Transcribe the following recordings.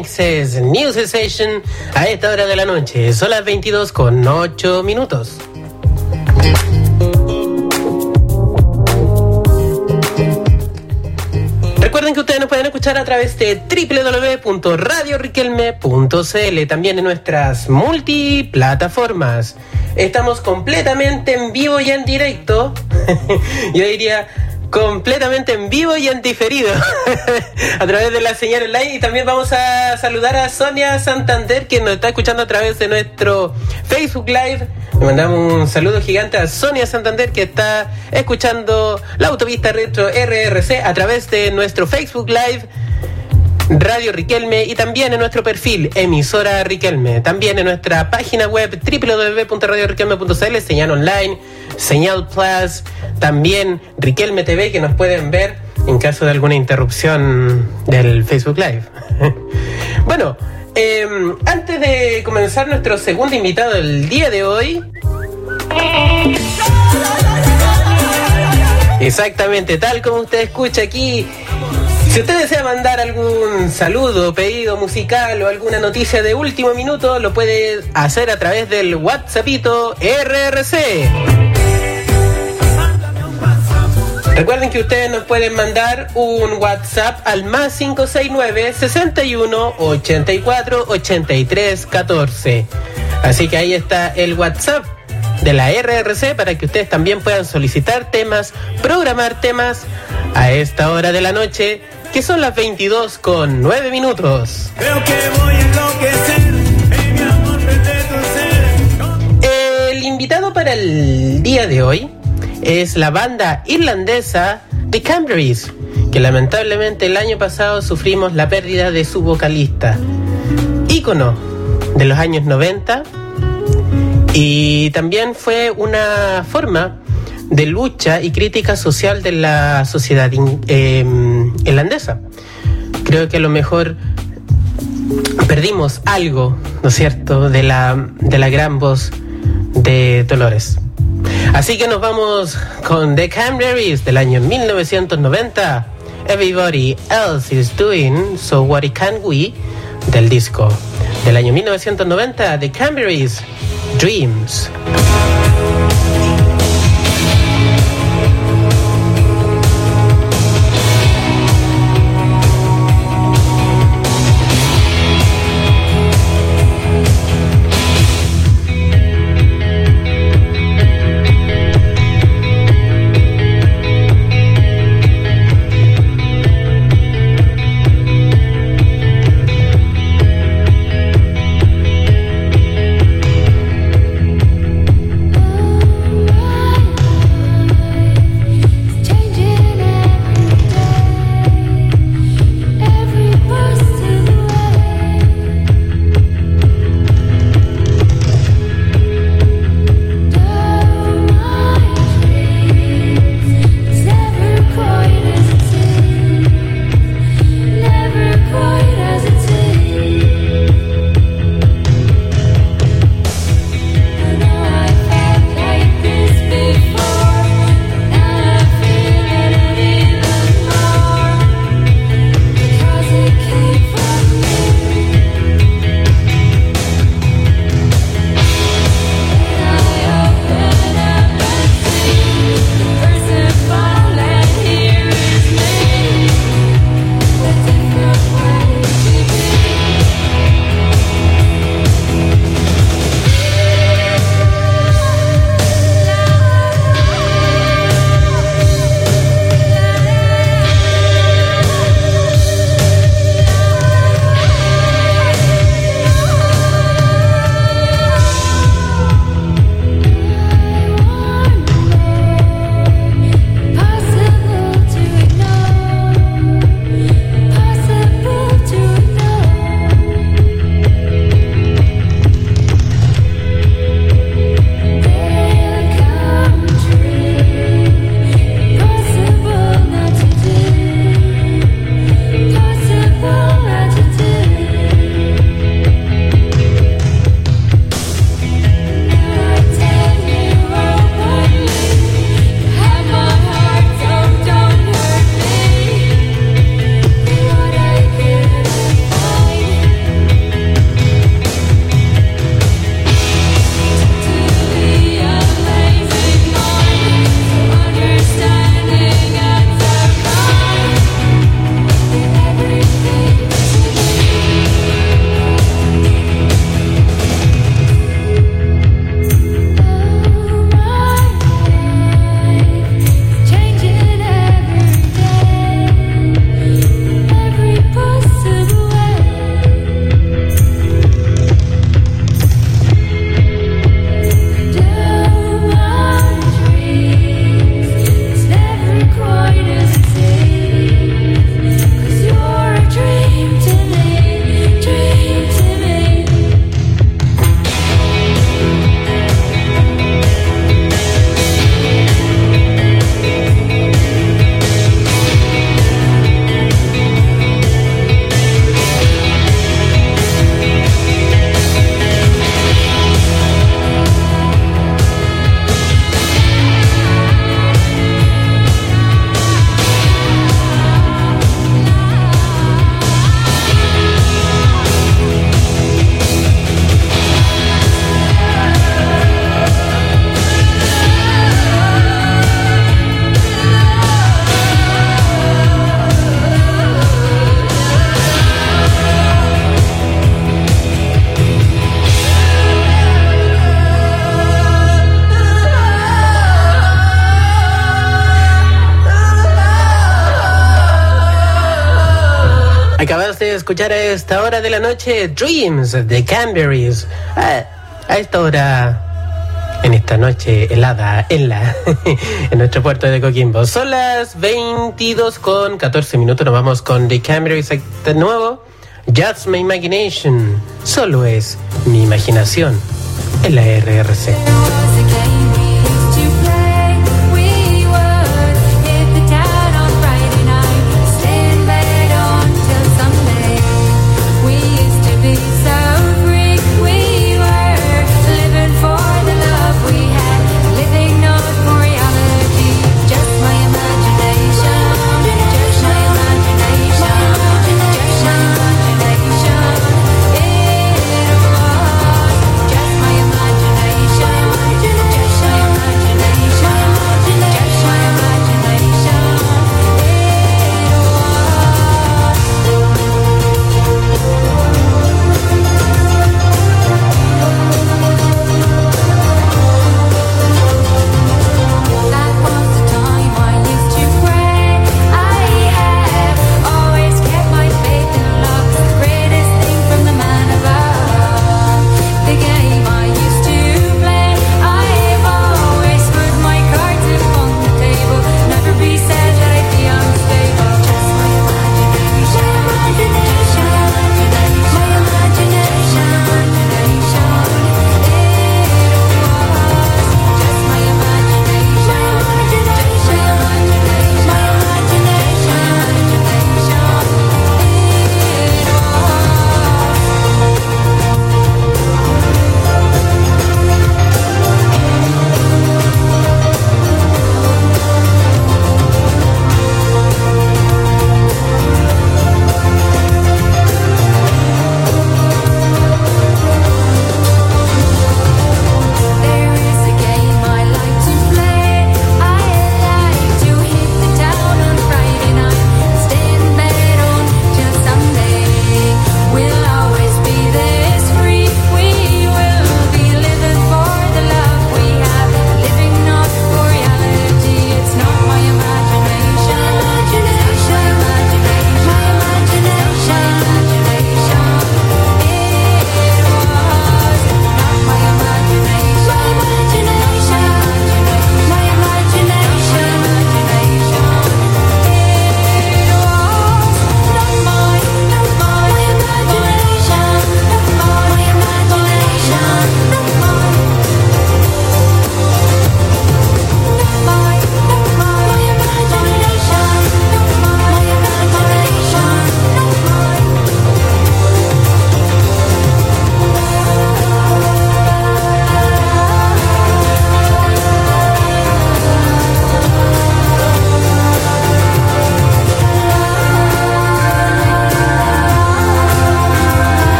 News Session a esta hora de la noche. Son las 22 con 8 minutos. Recuerden que ustedes nos pueden escuchar a través de www.radioriquelme.cl, también en nuestras multiplataformas. Estamos completamente en vivo y en directo. Yo diría completamente en vivo y en diferido a través de la señal online y también vamos a saludar a Sonia Santander que nos está escuchando a través de nuestro Facebook Live. Le mandamos un saludo gigante a Sonia Santander que está escuchando la autopista retro RRC a través de nuestro Facebook Live. Radio Riquelme y también en nuestro perfil emisora Riquelme, también en nuestra página web www.radioriquelme.cl, señal online, señal plus, también Riquelme TV que nos pueden ver en caso de alguna interrupción del Facebook Live. bueno, em, antes de comenzar nuestro segundo invitado del día de hoy, Exactamente, tal como usted escucha aquí si usted desea mandar algún saludo, pedido musical o alguna noticia de último minuto, lo puede hacer a través del WhatsAppito RRC. Recuerden que ustedes nos pueden mandar un WhatsApp al más 569 61 84 83 14. Así que ahí está el WhatsApp de la RRC para que ustedes también puedan solicitar temas, programar temas a esta hora de la noche que son las 22 con 9 minutos. Creo que voy a enloquecer, mi amor, El invitado para el día de hoy es la banda irlandesa The Cranberries, que lamentablemente el año pasado sufrimos la pérdida de su vocalista, ícono de los años 90, y también fue una forma de lucha y crítica social de la sociedad em, irlandesa. Creo que a lo mejor perdimos algo, ¿no es cierto?, de la, de la gran voz de Dolores. Así que nos vamos con The Cranberries del año 1990. Everybody else is doing, so what can we? Del disco del año 1990, The Cranberries, Dreams. Escuchar a esta hora de la noche Dreams de Canberries. A, esta hora, en esta noche helada en la en nuestro puerto de Coquimbo. Son las 22 con 14 minutos. Nos vamos con The Canberries de nuevo. Just My Imagination. Solo es mi imaginación en la RRC.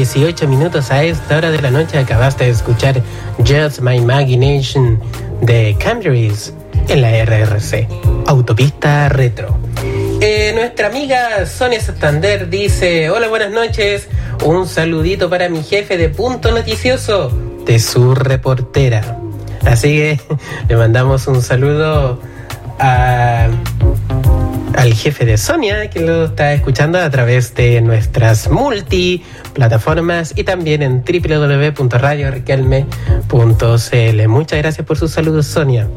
18 minutos a esta hora de la noche acabaste de escuchar Just My Imagination de Cambridge en la RRC, Autopista Retro. Eh, nuestra amiga Sonia Santander dice, hola, buenas noches, un saludito para mi jefe de Punto Noticioso, de su reportera. Así que le mandamos un saludo a al jefe de Sonia, que lo está escuchando a través de nuestras multiplataformas y también en www.radiorriquelme.cl. Muchas gracias por sus saludos, Sonia.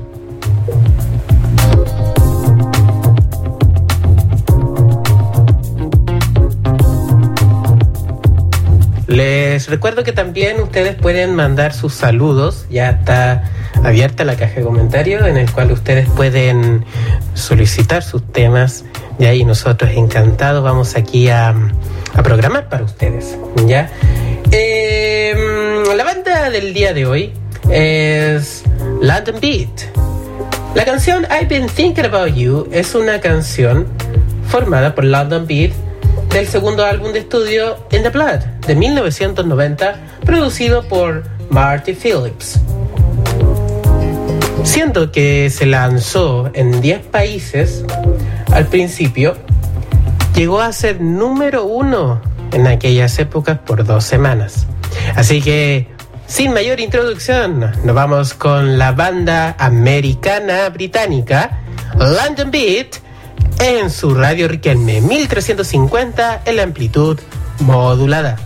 Les recuerdo que también ustedes pueden mandar sus saludos, ya está abierta la caja de comentarios en el cual ustedes pueden solicitar sus temas y ahí nosotros encantados vamos aquí a, programar para ustedes. ¿ya? Em, la banda del día de hoy es London Beat. La canción I've Been Thinking About You es una canción formada por London Beat del segundo álbum de estudio In the Blood de 1990, producido por Marty Phillips. Siendo que se lanzó en 10 países al principio, llegó a ser número uno en aquellas épocas por dos semanas. Así que, sin mayor introducción, nos vamos con la banda americana británica London Beat en su radio Riquelme 1350 en la amplitud modulada.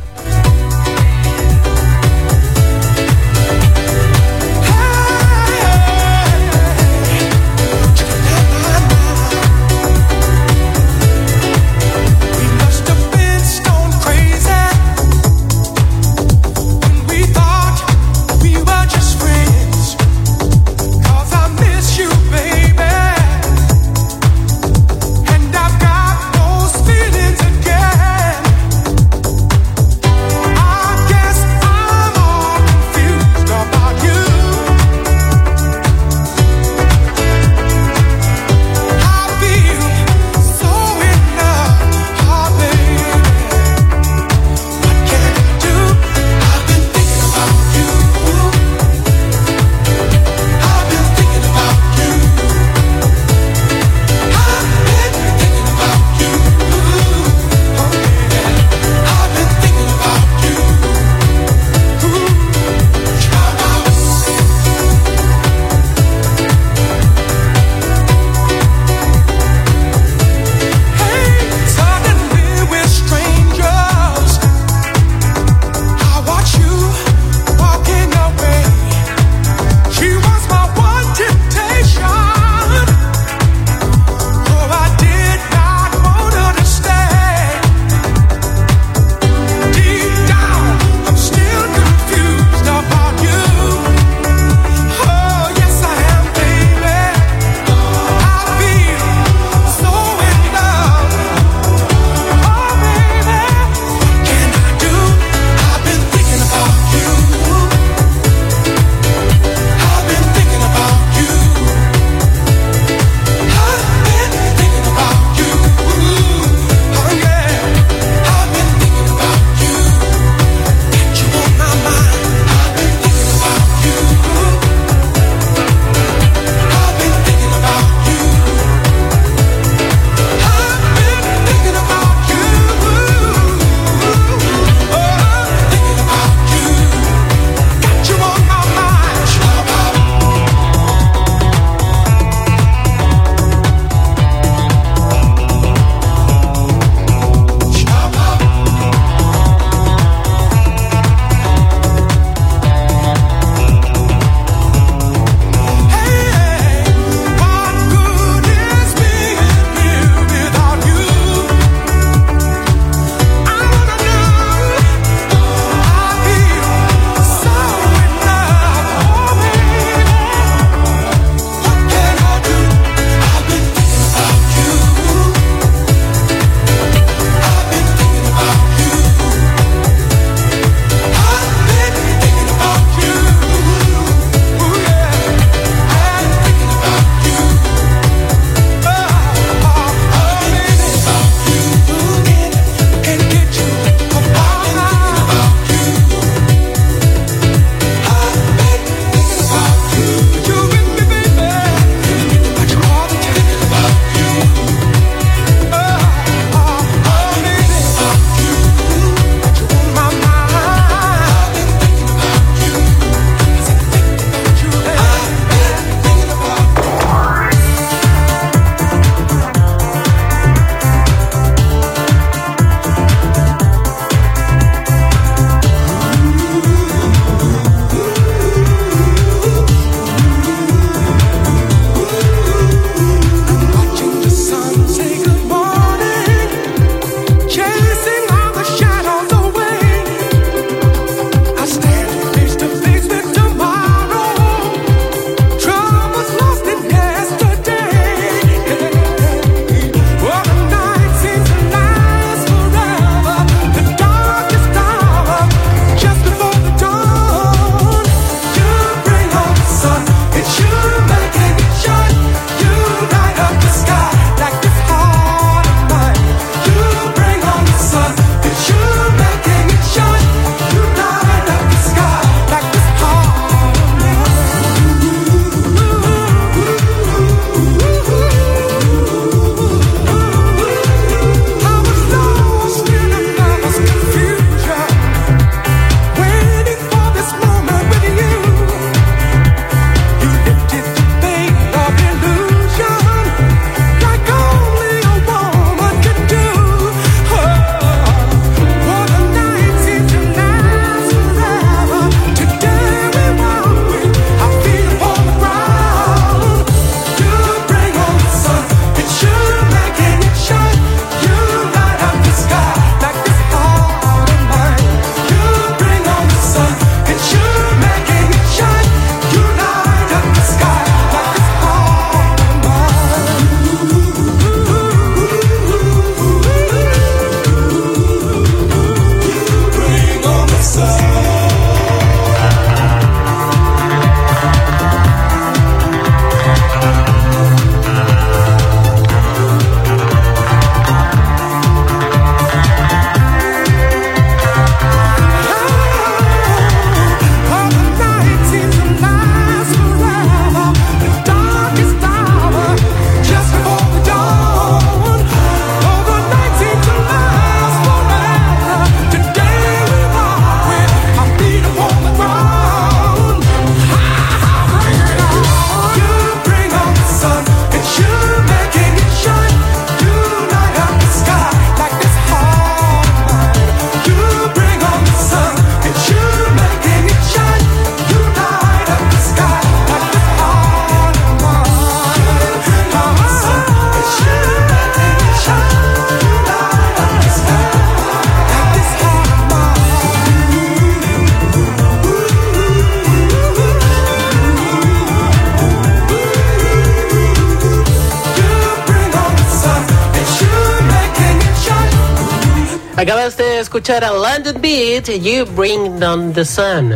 Escuchar a London Beat, You Bring Down the Sun.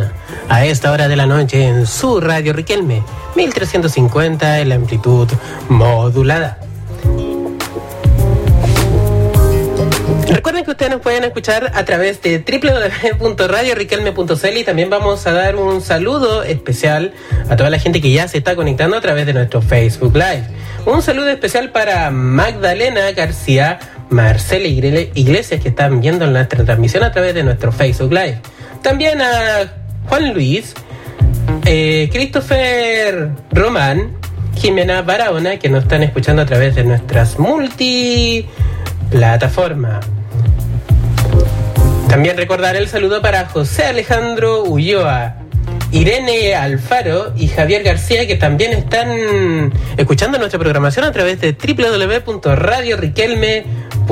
A esta hora de la noche en su radio Riquelme, 1350 en la amplitud modulada. Recuerden que ustedes nos pueden escuchar a través de www.radioriquelme.cl y también vamos a dar un saludo especial a toda la gente que ya se está conectando a través de nuestro Facebook Live. Un saludo especial para Magdalena García, Marcela Iglesias que están viendo nuestra transmisión a través de nuestro Facebook Live. También a Juan Luis, eh, Christopher Román, Jimena Barahona que nos están escuchando a través de nuestras multiplataformas. También recordar el saludo para José Alejandro Ulloa, Irene Alfaro y Javier García que también están escuchando nuestra programación a través de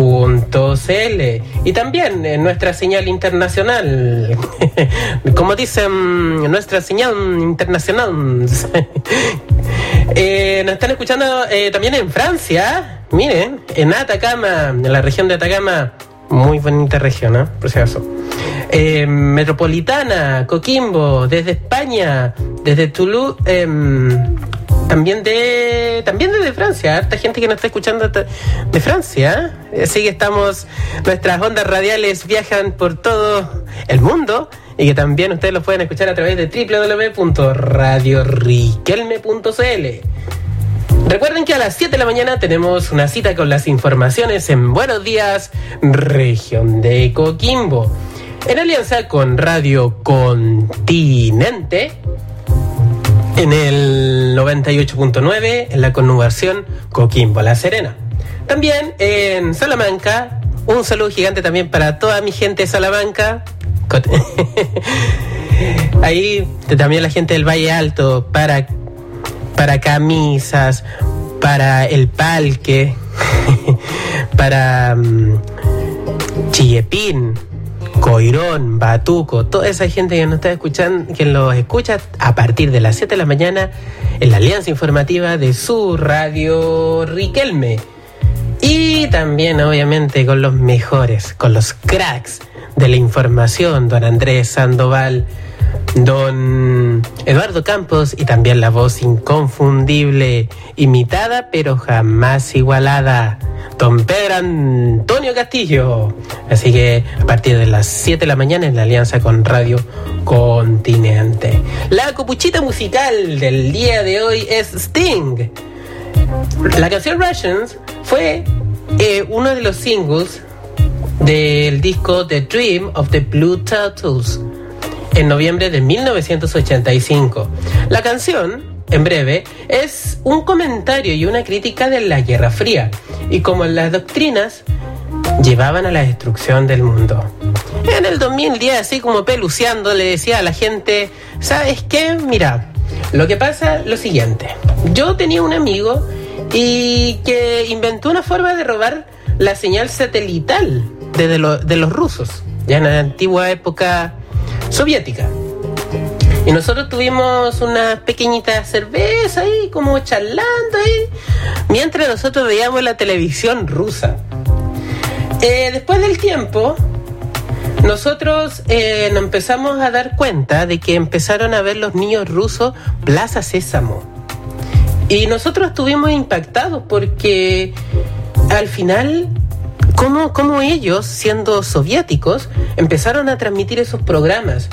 www.radioriquelme.cl y también en nuestra señal internacional, como dicen, nuestra señal internacional. Eh, nos están escuchando eh, también en Francia, miren, en Atacama, en la región de Atacama muy bonita región, ¿eh? por si acaso. Eh, Metropolitana, Coquimbo, desde España, desde Toulouse, em, también de también desde Francia, harta gente que nos está escuchando de Francia. Así que estamos, nuestras ondas radiales viajan por todo el mundo y que también ustedes lo pueden escuchar a través de www.radioriquelme.cl. Recuerden que a las 7 de la mañana tenemos una cita con las informaciones en Buenos Días, región de Coquimbo. En alianza con Radio Continente, en el 98.9, en la conurbación Coquimbo La Serena. También en Salamanca, un saludo gigante también para toda mi gente de Salamanca. Ahí también la gente del Valle Alto, para para camisas, para el palque, para um, Chillepín, Coirón, Batuco, toda esa gente que nos está escuchando, que los escucha a partir de las 7 de la mañana en la alianza informativa de su radio Riquelme. Y también, obviamente, con los mejores, con los cracks de la información, don Andrés Sandoval don Eduardo Campos y también la voz inconfundible, imitada pero jamás igualada, don Pedro Antonio Castillo. Así que a partir de las 7 de la mañana en la alianza con Radio Continente. La copuchita musical del día de hoy es Sting. La canción Russians fue eh, uno de los singles del disco The Dream of the Blue Turtles en noviembre de 1985. La canción, en breve, es un comentario y una crítica de la Guerra Fría y como las doctrinas llevaban a la destrucción del mundo. En el 2010, así como peluceando, le decía a la gente, ¿sabes qué? Mira, lo que pasa es lo siguiente. Yo tenía un amigo y que inventó una forma de robar la señal satelital de, de los rusos, ya en la antigua época soviética. Y nosotros tuvimos una pequeñita cerveza ahí, como charlando ahí, mientras nosotros veíamos la televisión rusa. Eh, después del tiempo, nosotros eh, nos empezamos a dar cuenta de que empezaron a ver los niños rusos Plaza Sésamo. Y nosotros estuvimos impactados porque al final cómo, ellos, siendo soviéticos, empezaron a transmitir esos programas.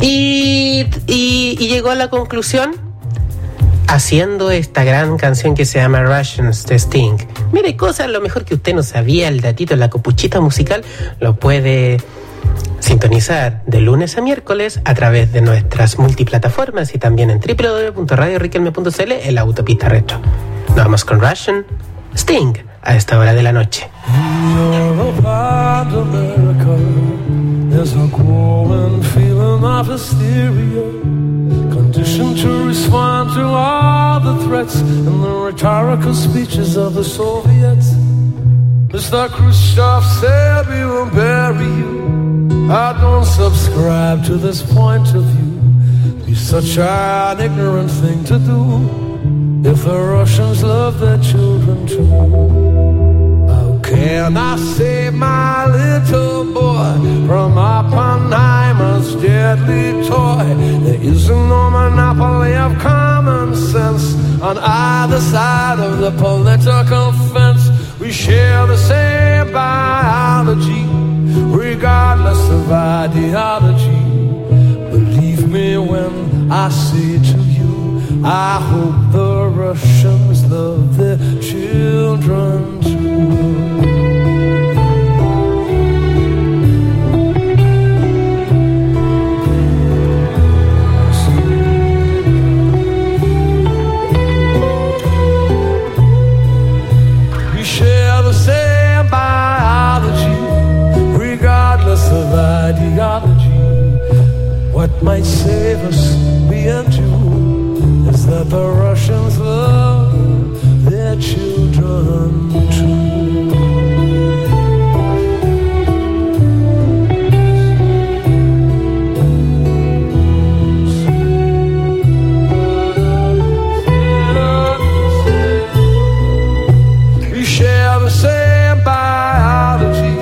Y, llegó a la conclusión haciendo esta gran canción que se llama Russians Sting. Mire, cosas lo mejor que usted no sabía, el datito, la copuchita musical, lo puede sintonizar de lunes a miércoles a través de nuestras multiplataformas y también en www.radioriquelme.cl en la autopista retro. Nos vamos con Russian Sting a esta hora de la noche. There's a growing feeling of hysteria, conditioned to respond to all the threats and the rhetorical speeches of the Soviets. Mr. Khrushchev said we will bury you. I don't subscribe to this point of view. Be such an ignorant thing to do. If the Russians love their children too. How can I save my little boy from Oppenheimer's deadly toy? There isn't no monopoly of common sense on either side of the political fence. We share the same biology, regardless of ideology. Believe me when I say to I hope the Russians love their children too. might save us, me and you, is that the Russians love their children too. We share the same biology,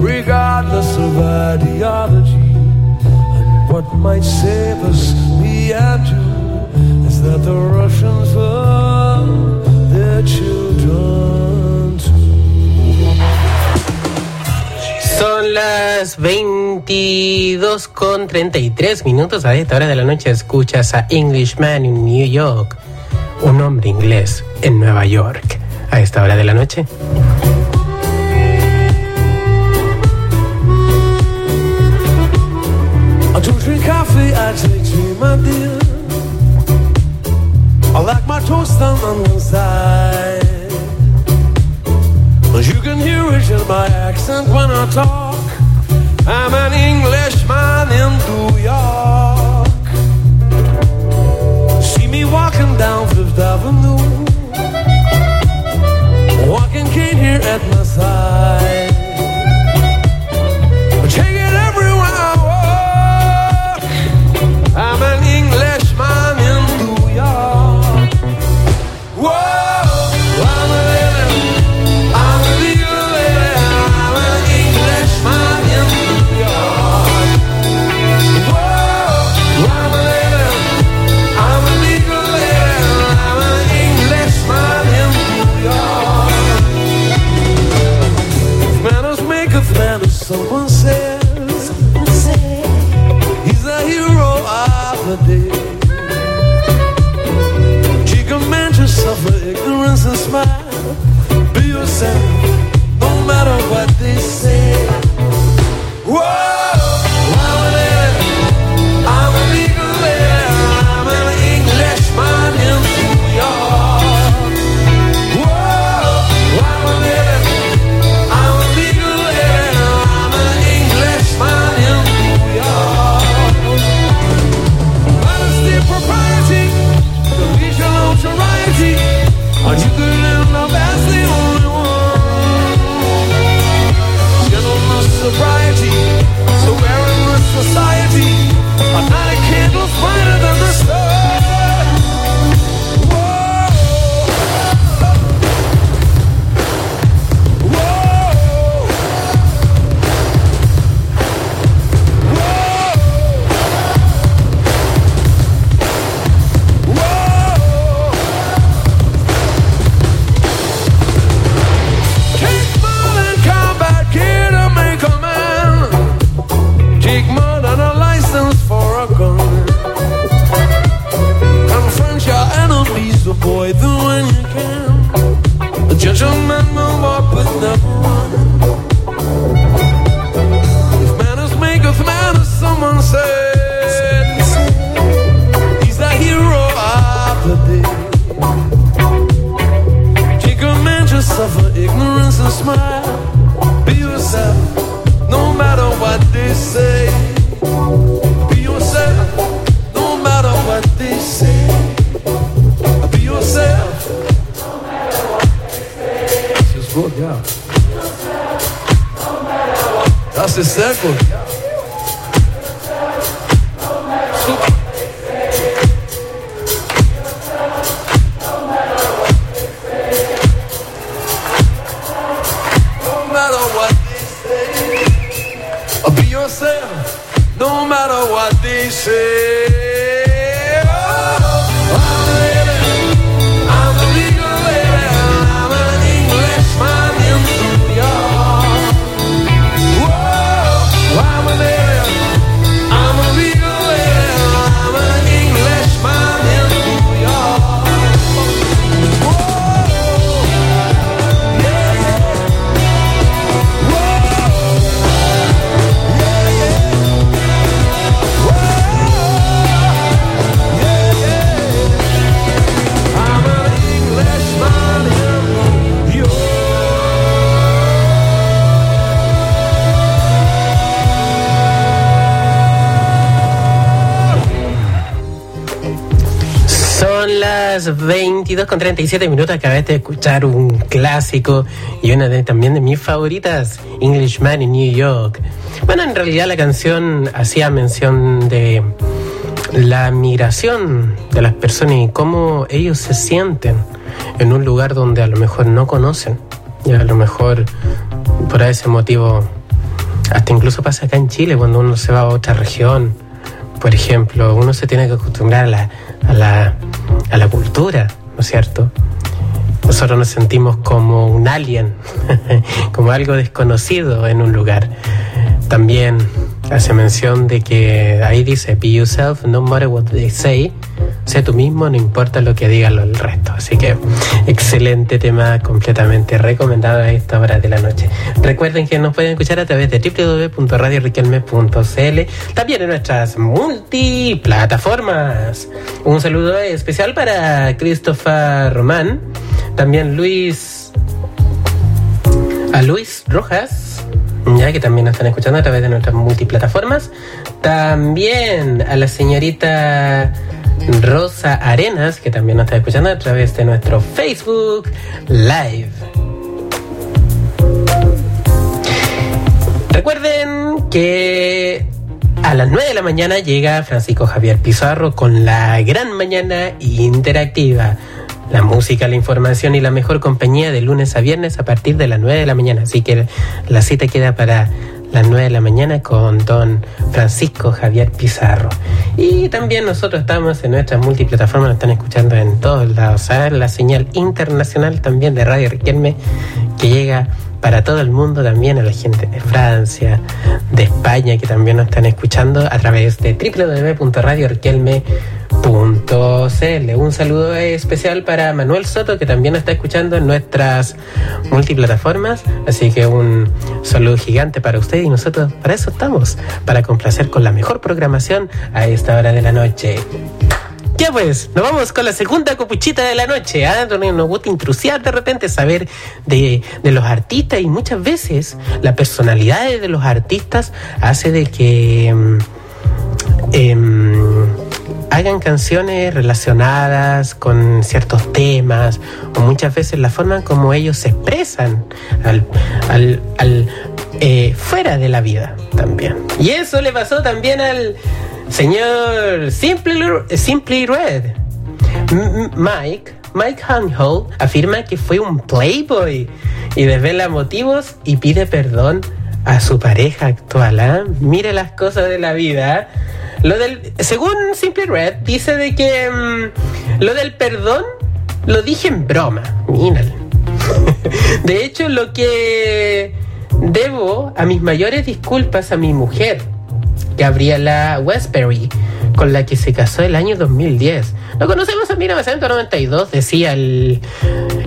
regardless of ideology. And what might save Son las 22 con 33 minutos. A esta hora de la noche escuchas a Englishman in New York. Un hombre inglés en Nueva York. A esta hora de la noche. I like my toast on on one side. But you can hear it in my accent when I talk. I'm an Englishman in New York. See me walking down Fifth Avenue. Walking cane here at my side. Con 37 minutos acabaste de escuchar un clásico y una de, también de mis favoritas, Englishman in New York. Bueno, en realidad la canción hacía mención de la migración de las personas y cómo ellos se sienten en un lugar donde a lo mejor no conocen y a lo mejor por ese motivo hasta incluso pasa acá en Chile cuando uno se va a otra región por ejemplo uno se tiene que acostumbrar a la, a la, a la cultura ¿no es cierto? nosotros nos sentimos como un alien como algo desconocido en un lugar también hace mención de que ahí dice, be yourself, no matter what they say. Sé tú mismo, no importa lo que digan el resto. Así que excelente tema, completamente recomendado a esta hora de la noche. Recuerden que nos pueden escuchar a través de www.radioriquelme.cl, también en nuestras multiplataformas. Un saludo especial para Christopher Román, también Luis, a Luis Rojas ya que también nos están escuchando a través de nuestras multiplataformas. También a la señorita Rosa Arenas, que también nos está escuchando a través de nuestro Facebook Live. Recuerden que a las 9 de la mañana llega Francisco Javier Pizarro con la gran mañana interactiva la música, la información y la mejor compañía de lunes a viernes a partir de las 9 de la mañana. Así que la cita queda para las 9 de la mañana con don Francisco Javier Pizarro. Y también nosotros estamos en nuestras multiplataformas, nos están escuchando en todos lados. La señal internacional también de Radio Riquelme que llega para todo el mundo, también a la gente de Francia, de España, que también nos están escuchando a través de www.radioriquelme.cl. Un saludo especial para Manuel Soto, que también nos está escuchando en nuestras multiplataformas. Así que un saludo gigante para usted y nosotros para eso estamos, para complacer con la mejor programación a esta hora de la noche. Ya pues, nos vamos con la segunda copuchita de la noche. ¿ah? Nos gusta intrusiar de repente, saber de, los artistas y muchas veces la personalidad de los artistas hace de que em, hagan canciones relacionadas con ciertos temas o muchas veces la forma como ellos se expresan al, al, eh, fuera de la vida también. Y eso le pasó también al Señor Simply, Simply Red, Mike, Mike Hanhold afirma que fue un playboy y desvela motivos y pide perdón a su pareja actual. ¿ah? Mire las cosas de la vida. Lo del, según Simply Red, dice de que mm, lo del perdón lo dije en broma. Míralo. de hecho, lo que debo a mis mayores disculpas a mi mujer Gabriela Westbury, con la que se casó el año 2010. Lo conocemos en 1992, decía el,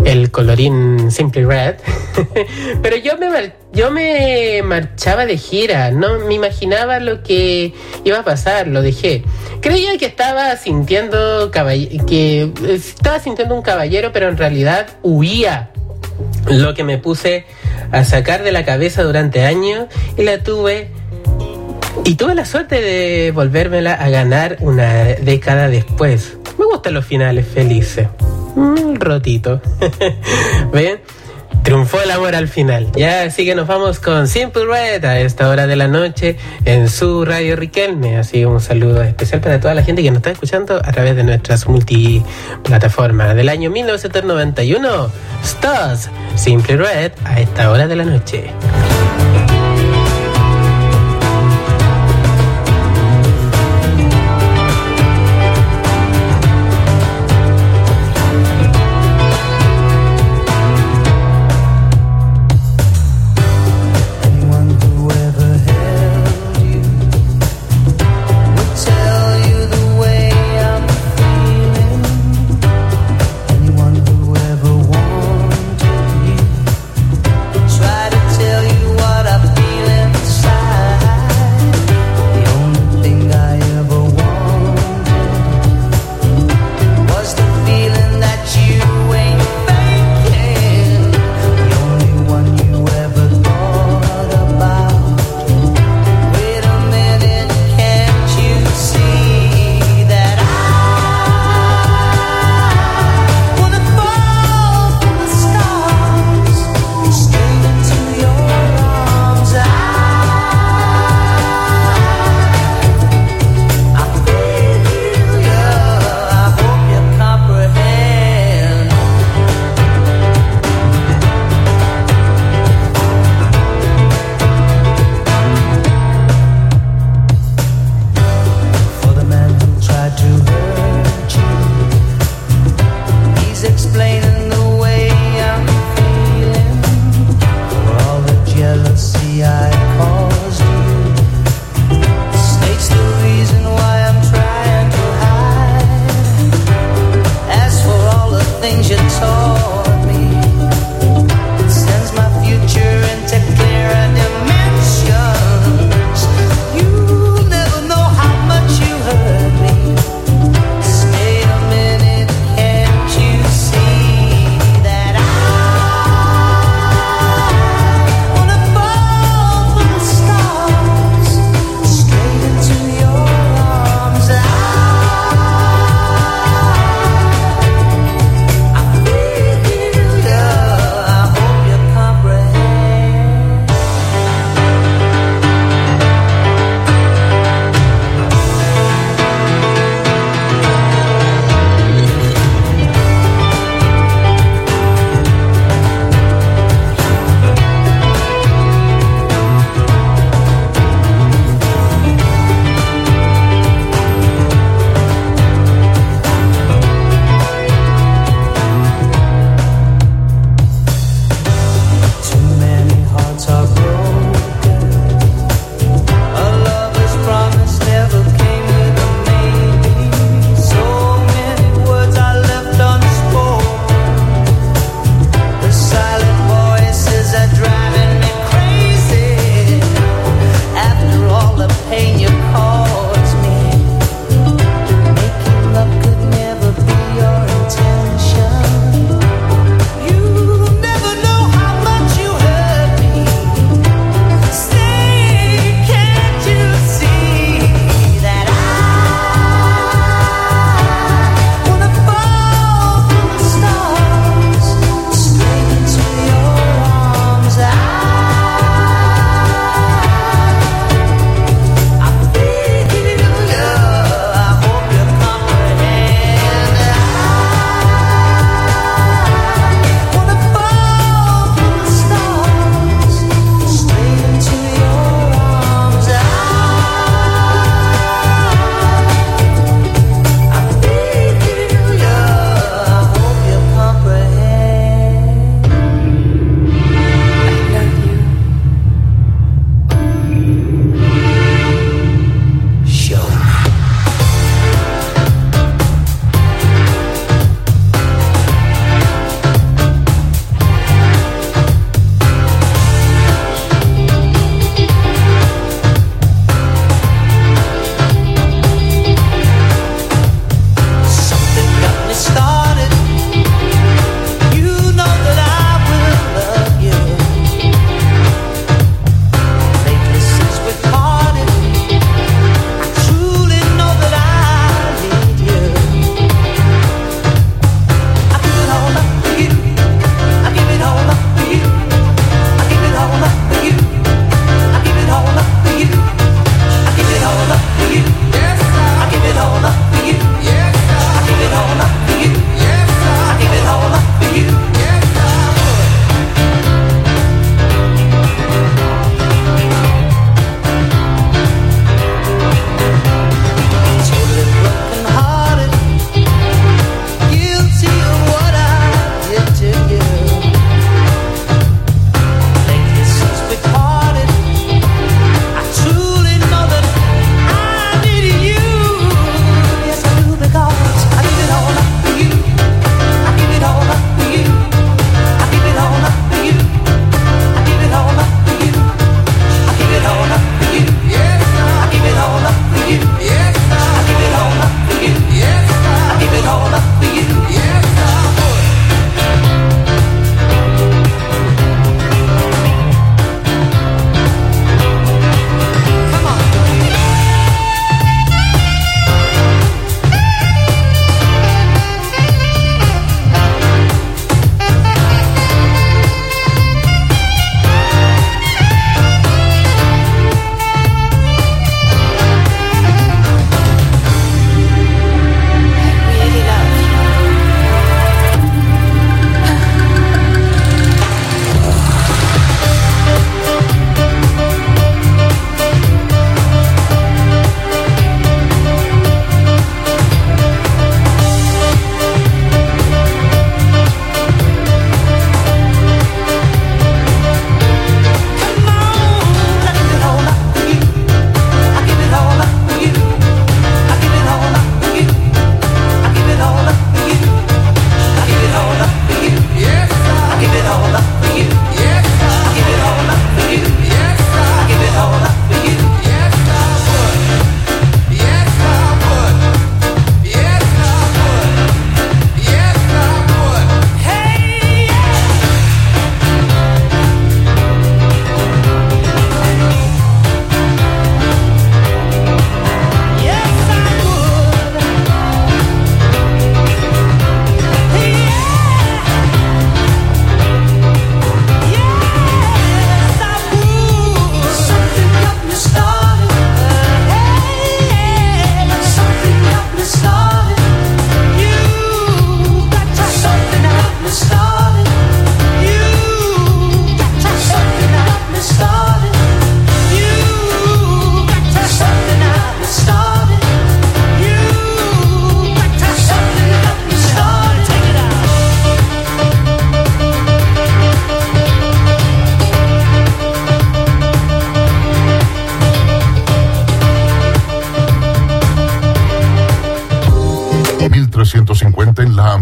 el colorín Simply Red. Pero yo me, yo me marchaba de gira, no me imaginaba lo que iba a pasar, lo dejé. Creía que estaba sintiendo que estaba sintiendo un caballero, pero en realidad huía. Lo que me puse a sacar de la cabeza durante años y la tuve y tuve la suerte de volvérmela a ganar una década después. Me gustan los finales felices. Un rotito. ¿Ven? Triunfó el amor al final. Ya, así que nos vamos con Simple Red a esta hora de la noche en su Radio Riquelme. Así un saludo especial para toda la gente que nos está escuchando a través de nuestras multiplataformas. Del año 1991, Stars, Simple Red a esta hora de la noche.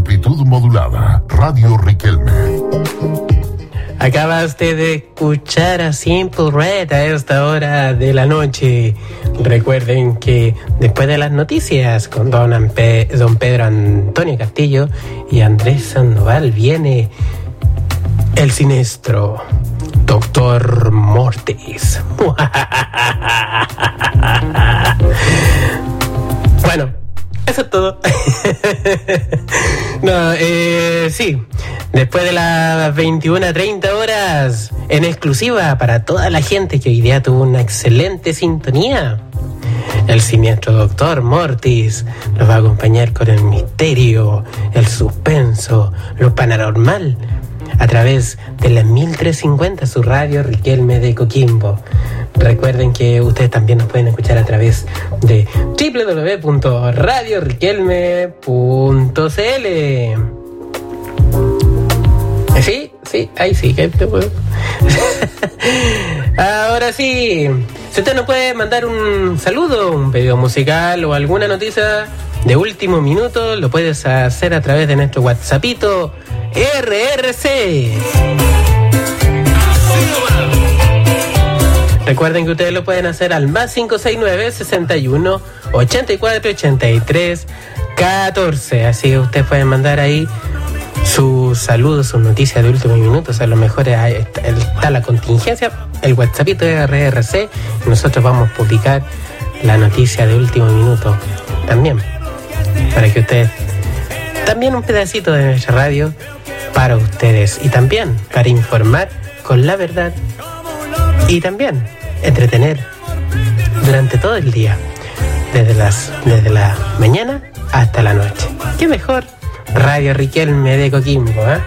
Amplitud modulada. Radio Riquelme. Acabaste de escuchar a Simple Red a esta hora de la noche. Recuerden que después de las noticias con don, don Pedro Antonio Castillo y Andrés Sandoval viene el siniestro Doctor Mortis. eso es todo. no, eh, sí. Después de las 21.30 horas, en exclusiva para toda la gente que hoy día tuvo una excelente sintonía. El siniestro doctor Mortis nos va a acompañar con el misterio, el suspenso, lo paranormal, a través de la 1350, su radio Riquelme de Coquimbo. Recuerden que ustedes también nos pueden escuchar a través de www.radioriquelme.cl. Sí, sí, ahí sí, que te puedo. Ahora sí, si usted nos puede mandar un saludo, un pedido musical o alguna noticia de último minuto, lo puedes hacer a través de nuestro WhatsAppito RRC. Recuerden que ustedes lo pueden hacer al más 569 61 84 83 14. Así que ustedes pueden mandar ahí sus saludos, sus noticias de último minuto. a lo mejor está la contingencia, el WhatsAppito de RRC. Nosotros vamos a publicar la noticia de último minuto también. Para que ustedes. También un pedacito de nuestra radio para ustedes y también para informar con la verdad y también entretener durante todo el día, desde, las, desde la mañana hasta la noche. ¿Qué mejor? Radio Riquelme de Coquimbo. ¿eh?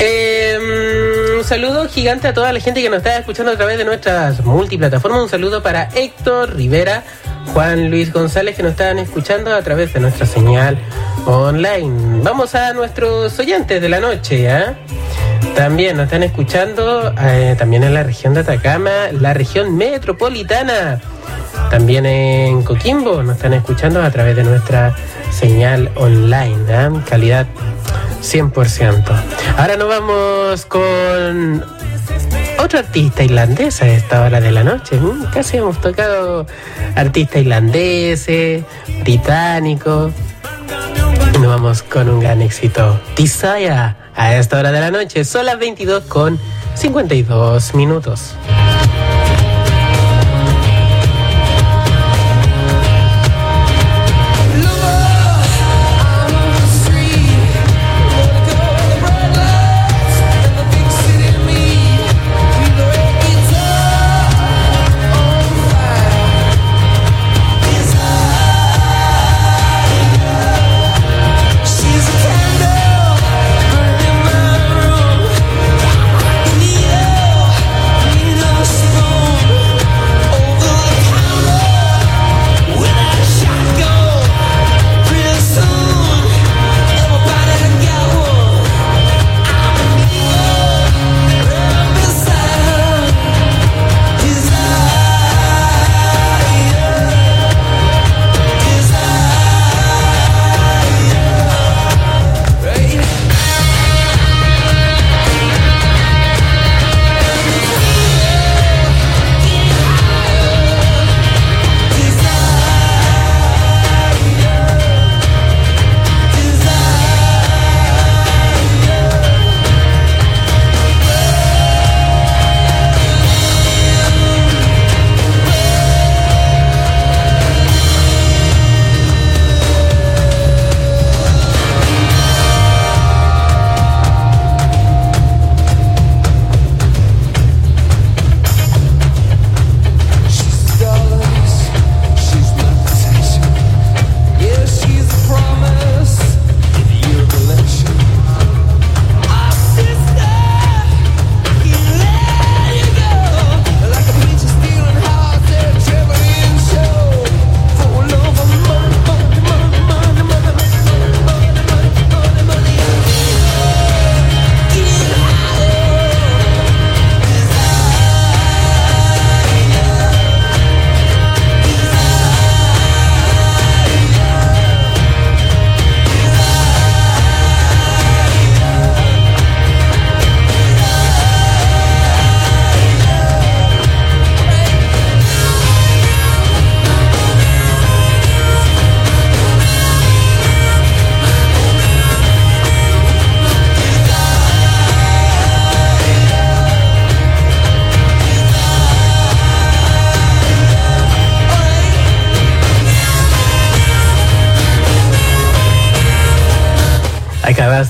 Em, un saludo gigante a toda la gente que nos está escuchando a través de nuestras multiplataformas. Un saludo para Héctor Rivera, Juan Luis González que nos están escuchando a través de nuestra señal online. Vamos a nuestros oyentes de la noche, ¿eh? También nos están escuchando eh, también en la región de Atacama, la región metropolitana. También en Coquimbo nos están escuchando a través de nuestra señal online, ¿eh? calidad 100%. Ahora nos vamos con otro artista irlandés a esta hora de la noche. Mm, casi hemos tocado artistas irlandeses, británicos. Nos vamos con un gran éxito. Tisaya a esta hora de la noche. Son las 22 con 52 minutos.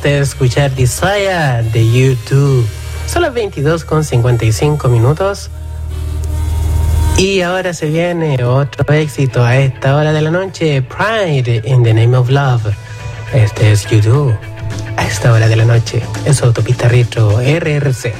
De escuchar Desire de YouTube. Son las 22 con 55 minutos. Y ahora se viene otro éxito a esta hora de la noche, Pride in the Name of Love. Este es YouTube. A esta hora de la noche, es Autopista Retro RRC.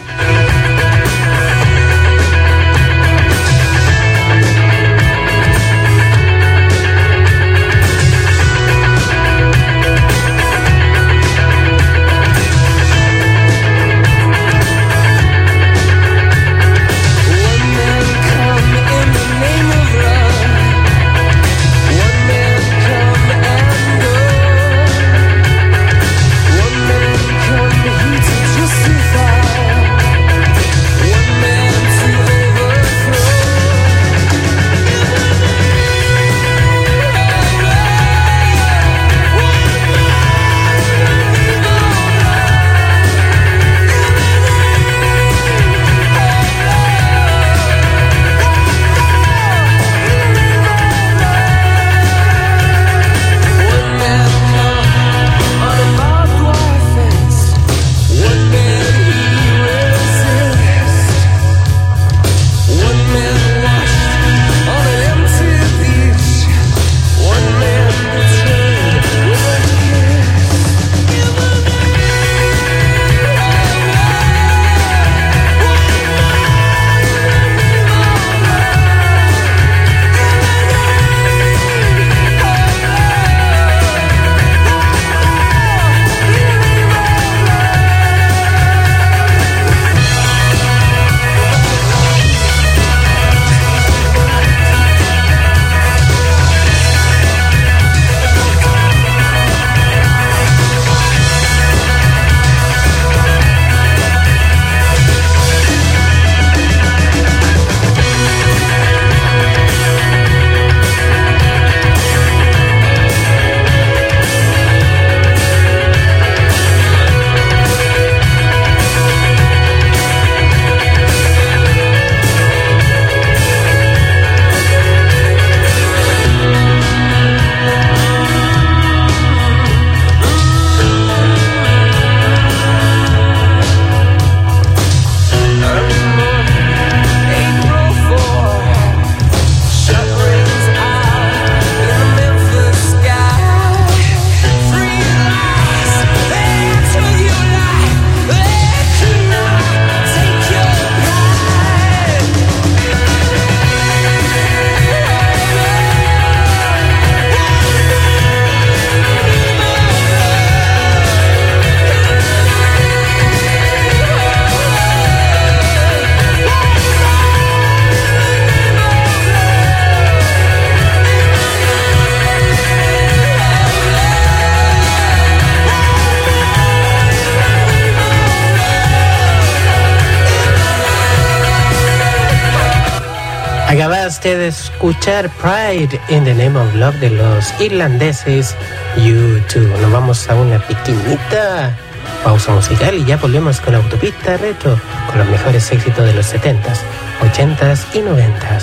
De escuchar Pride in the Name of Love de los irlandeses YouTube. Nos vamos a una pequeñita pausa musical y ya volvemos con la autopista retro, con los mejores éxitos de los 70s, 80s y 90s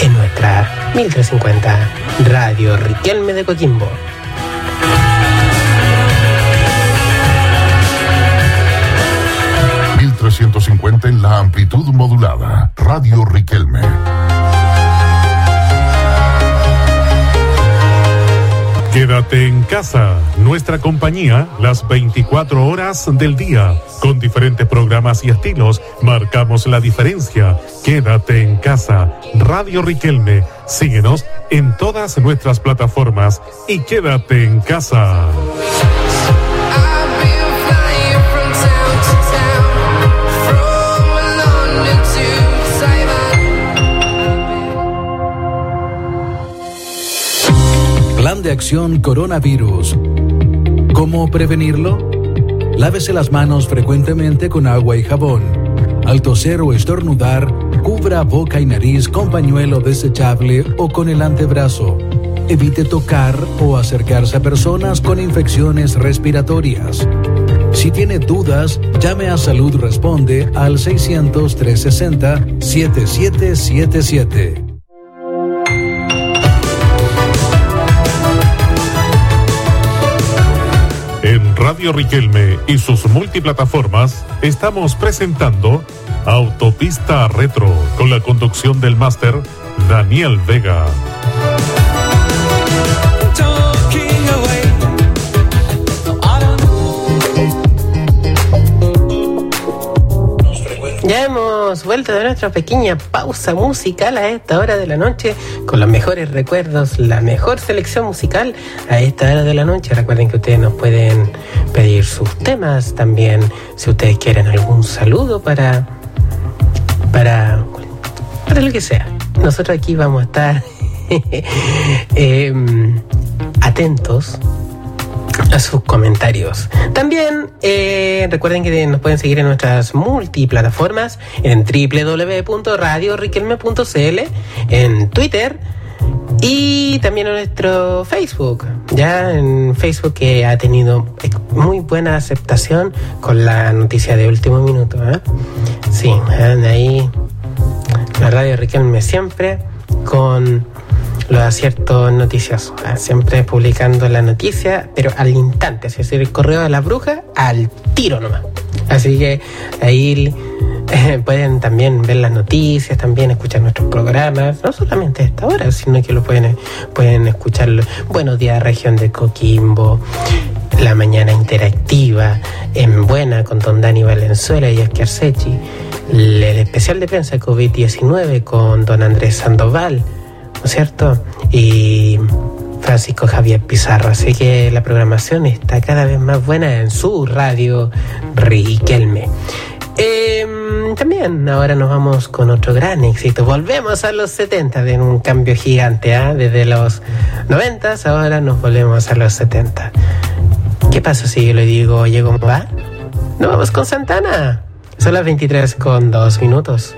en nuestra 1350 Radio Riquelme de Coquimbo. ...1350 en la amplitud modulada... Radio Riquelme. Quédate en casa, nuestra compañía, las 24 horas del día. Con diferentes programas y estilos, marcamos la diferencia. Quédate en casa, Radio Riquelme. Síguenos en todas nuestras plataformas y quédate en casa. Acción coronavirus. ¿Cómo prevenirlo? Lávese las manos frecuentemente con agua y jabón. Al toser o estornudar, cubra boca y nariz con pañuelo desechable o con el antebrazo. Evite tocar o acercarse a personas con infecciones respiratorias. Si tiene dudas, llame a Salud Responde al 600-360-7777. Radio Riquelme y sus multiplataformas estamos presentando Autopista Retro con la conducción del máster Daniel Vega. Vuelto de nuestra pequeña pausa musical a esta hora de la noche con los mejores recuerdos, la mejor selección musical a esta hora de la noche. Recuerden que ustedes nos pueden pedir sus temas también, si ustedes quieren algún saludo para para para lo que sea. Nosotros aquí vamos a estar eh, atentos a sus comentarios. También eh, recuerden que nos pueden seguir en nuestras multiplataformas en www.radioriquelme.cl, en Twitter y también en nuestro Facebook. Ya en Facebook que ha tenido muy buena aceptación con la noticia de último minuto. ¿eh? Sí, ahí la radio Riquelme siempre con los aciertos noticiosos, ¿eh? siempre publicando la noticia, pero al instante, es decir, el correo de la bruja al tiro nomás. Así que ahí eh, pueden también ver las noticias, también escuchar nuestros programas, no solamente a esta hora, sino que lo pueden, pueden escuchar Buenos días, región de Coquimbo, la mañana interactiva, en buena con don Dani Valenzuela y Oscar el especial de prensa COVID-19 con don Andrés Sandoval ¿no es cierto? Y Francisco Javier Pizarro. Así que la programación está cada vez más buena en su radio Riquelme. Eh, también ahora nos vamos con otro gran éxito. Volvemos a los 70 de un cambio gigante. ¿eh? Desde los 90 ahora nos volvemos a los 70. ¿Qué pasa si yo le digo, oye, ¿cómo va? Nos vamos con Santana. Son las 23 con 2 minutos.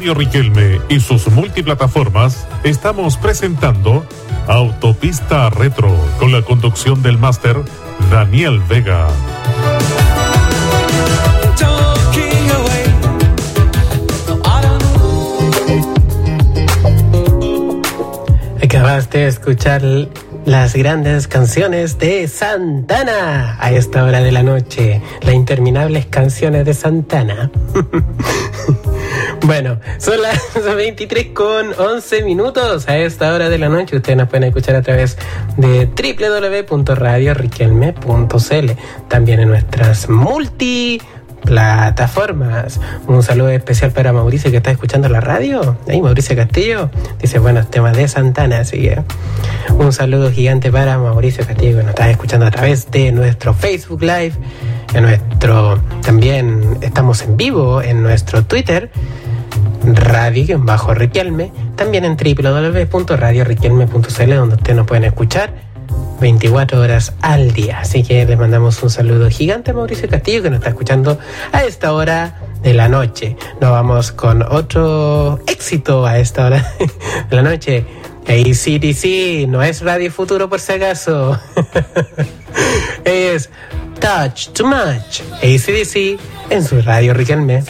Radio Riquelme y sus multiplataformas estamos presentando Autopista Retro con la conducción del máster Daniel Vega. Acabaste de escuchar las grandes canciones de Santana a esta hora de la noche. Las interminables canciones de Santana. bueno, son las 23 con 11 minutos a esta hora de la noche. Ustedes nos pueden escuchar a través de www.radioriquelme.cl. También en nuestras multi plataformas. Un saludo especial para Mauricio que está escuchando la radio. Ahí Mauricio Castillo dice buenos temas de Santana, así que un saludo gigante para Mauricio Castillo que nos está escuchando a través de nuestro Facebook Live, en nuestro también estamos en vivo en nuestro Twitter radio bajo Riquelme, también en www.radioriquelme.cl donde ustedes nos pueden escuchar 24 horas al día. Así que les mandamos un saludo gigante a Mauricio Castillo que nos está escuchando a esta hora de la noche. Nos vamos con otro éxito a esta hora de la noche. ACDC, no es Radio Futuro por si acaso. es Touch Too Much. ACDC en su radio Riquelme.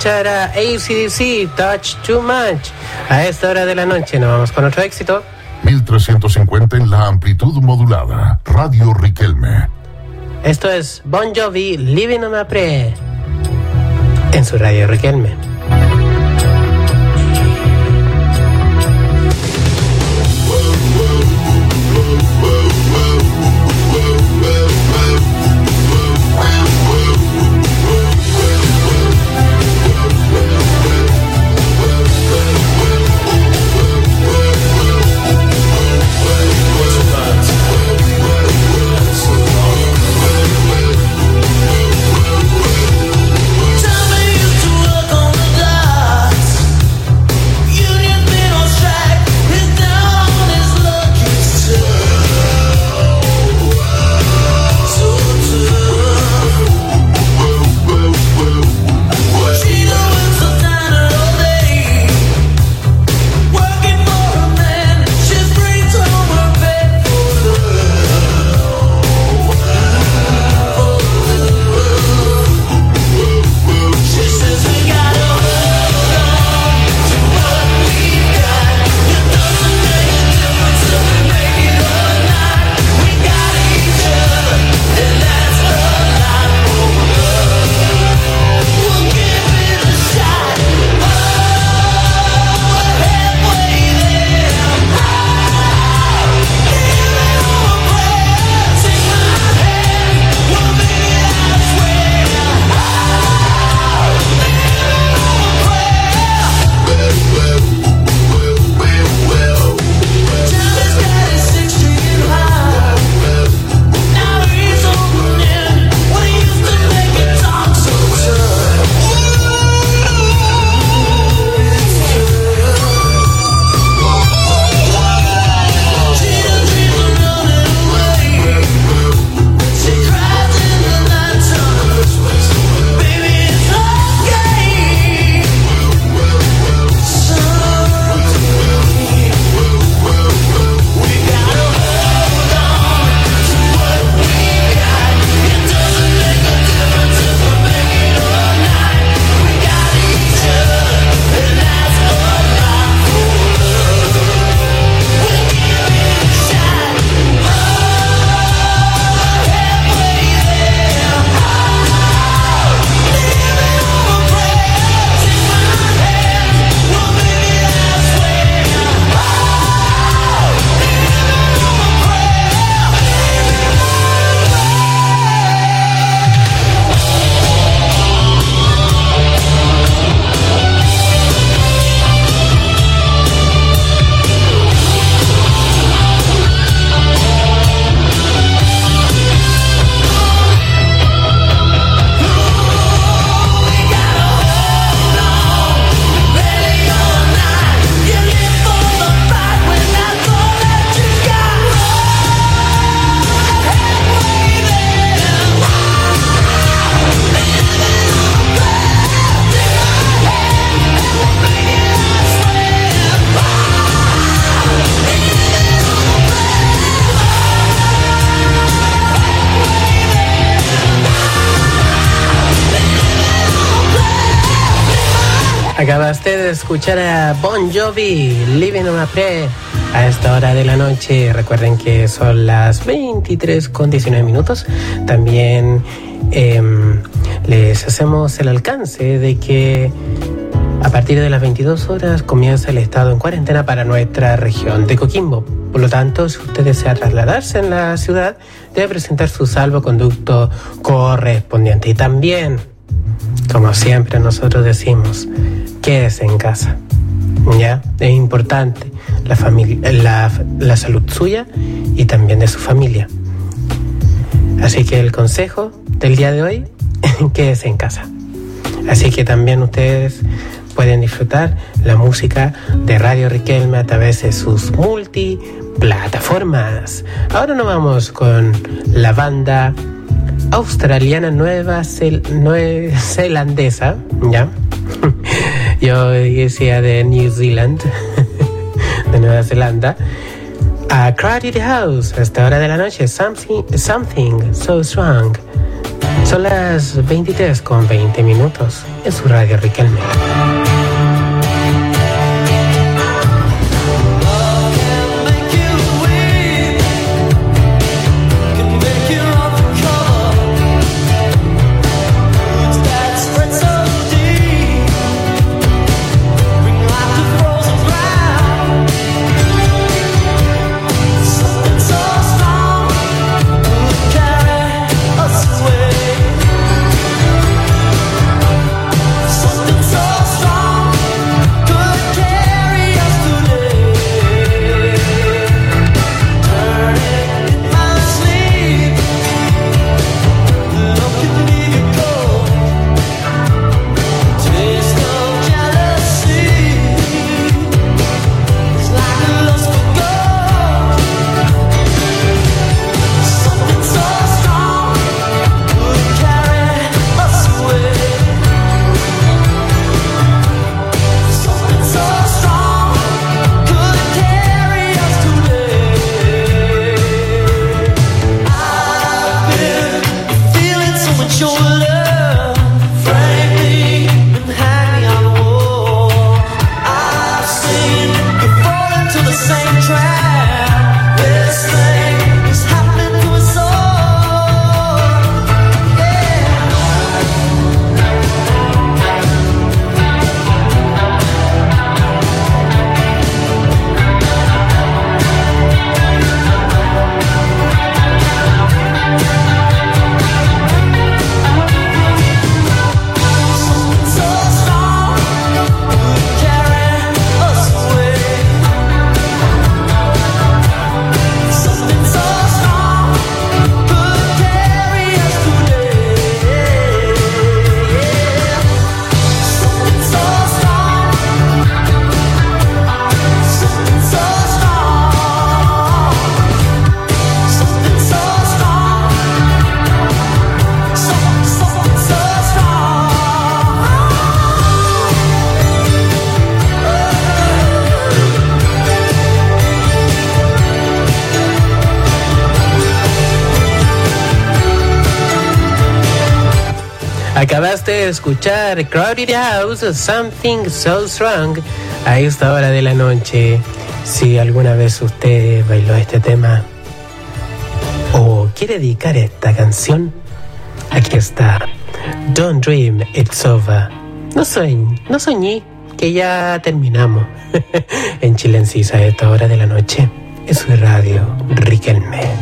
Escuchar a ACDC, Touch Too Much. A esta hora de la noche nos vamos con otro éxito. 1350 en la amplitud modulada. Radio Riquelme. Esto es Bon Jovi, Living on a Prayer. En su radio Riquelme. Escuchar a Bon Jovi, Living on a Prayer, a esta hora de la noche. Recuerden que son las 23 con 19 minutos. También em, les hacemos el alcance de que a partir de las 22 horas comienza el estado en cuarentena para nuestra región de Coquimbo. Por lo tanto, si usted desea trasladarse en la ciudad, debe presentar su salvoconducto correspondiente. Y también, como siempre nosotros decimos, quédese en casa. ¿Ya? Es importante la, la, la salud suya y también de su familia. Así que el consejo del día de hoy, quédese en casa. Así que también ustedes pueden disfrutar la música de Radio Riquelme a través de sus multiplataformas. Ahora nos vamos con la banda australiana nueva Nueva zelandesa, ¿ya? Yo decía de New Zealand, de Nueva Zelanda. A Crowded House, a esta hora de la noche, something, something so strong. Son las 23 con 20 minutos en su radio Riquelme. Escuchar Crowded House, Something So Strong, a esta hora de la noche. Si alguna vez usted bailó este tema o quiere dedicar esta canción, aquí está. Don't Dream, It's Over. No, soñ, no soñé que ya terminamos en Chilencisa a esta hora de la noche. Es su radio, Riquelme.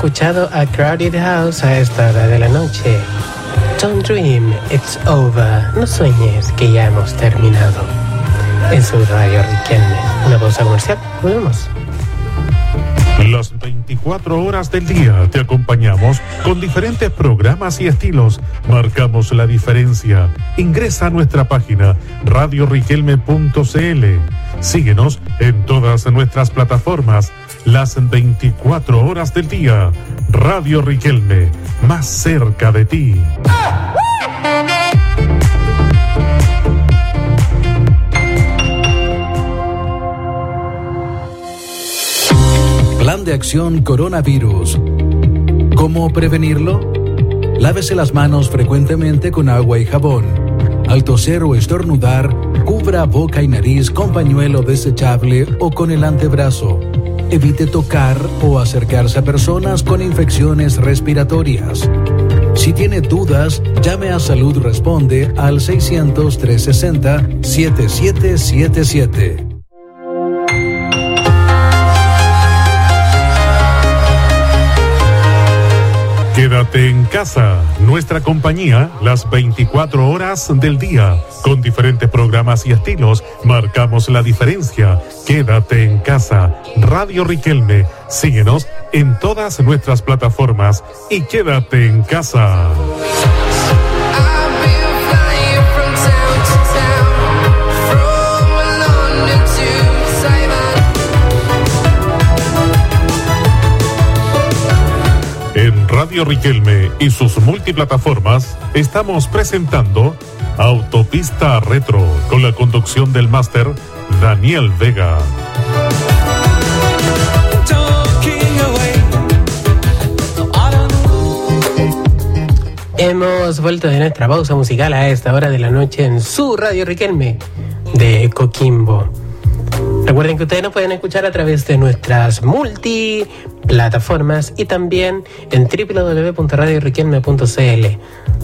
Escuchado a Crowded House a esta hora de la noche. Don't dream, it's over. No sueñes que ya hemos terminado. En su radio Riquelme. Una pausa comercial. Volvemos. Las 24 horas del día te acompañamos con diferentes programas y estilos. Marcamos la diferencia. Ingresa a nuestra página radioriquelme.cl. Síguenos en todas nuestras plataformas las 24 horas del día. Radio Riquelme, más cerca de ti. Plan de acción coronavirus. ¿Cómo prevenirlo? Lávese las manos frecuentemente con agua y jabón. Al toser o estornudar, cubra boca y nariz con pañuelo desechable o con el antebrazo evite tocar o acercarse a personas con infecciones respiratorias. Si tiene dudas, llame a Salud Responde al 600-360-7777. Quédate en casa, nuestra compañía, las 24 horas del día. Con diferentes programas y estilos, marcamos la diferencia. Quédate en casa, Radio Riquelme. Síguenos en todas nuestras plataformas y quédate en casa. En Radio Riquelme y sus multiplataformas estamos presentando Autopista Retro con la conducción del máster Daniel Vega. Hemos vuelto de nuestra pausa musical a esta hora de la noche en su Radio Riquelme de Coquimbo. Recuerden que ustedes nos pueden escuchar a través de nuestras multiplataformas y también en www.radioriquelme.cl.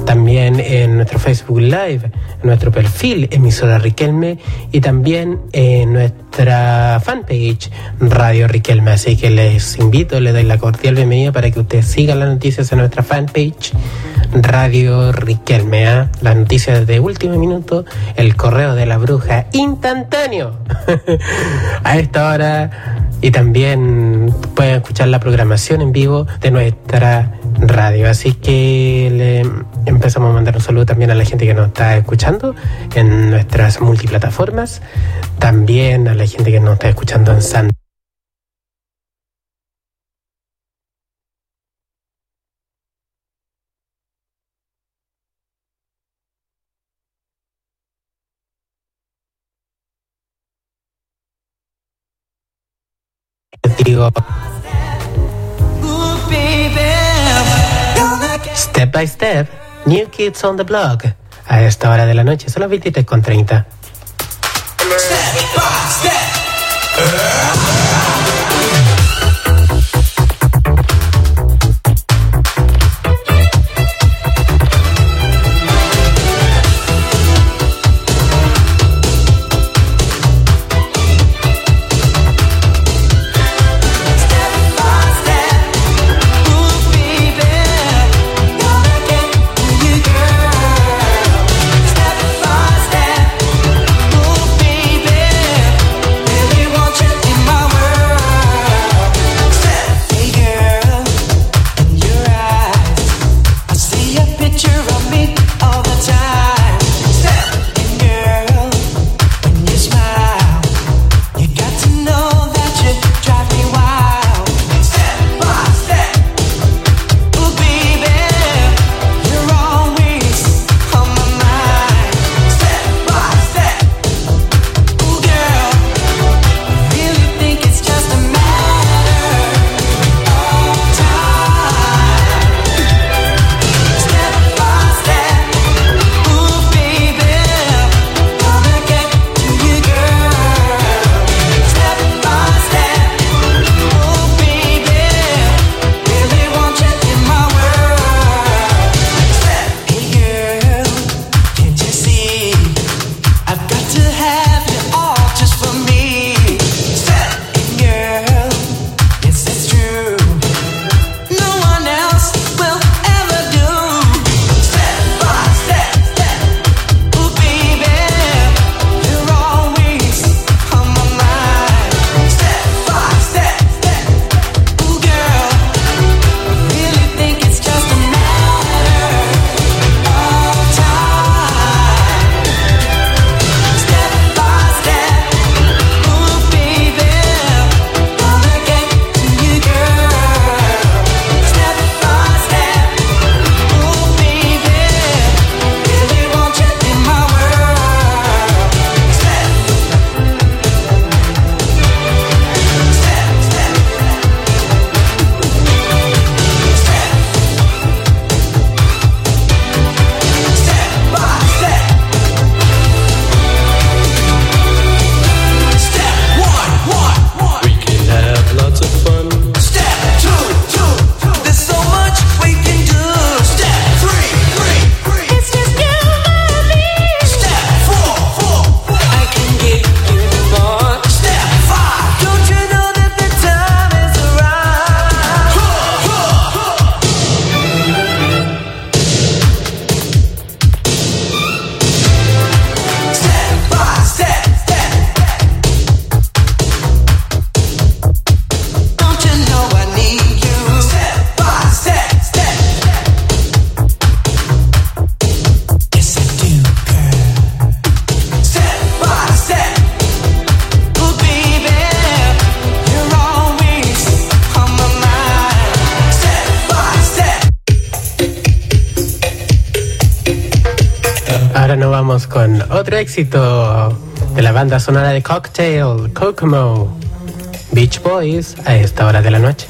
También en nuestro Facebook Live, en nuestro perfil emisora Riquelme y también en nuestra fanpage Radio Riquelme. Así que les invito, les doy la cordial bienvenida para que ustedes sigan las noticias en nuestra fanpage Radio Riquelme. ¿ah? Las noticias de último minuto, el correo de la bruja instantáneo a esta hora y también pueden escuchar la programación en vivo de nuestra radio. Así que le empezamos a mandar un saludo también a la gente que nos está escuchando en nuestras multiplataformas, también a la gente que nos está escuchando en San digo Step by Step, New Kids on the Block. A esta hora de la noche son las 23 de la banda sonora de Cocktail, Kokomo, Beach Boys, a esta hora de la noche.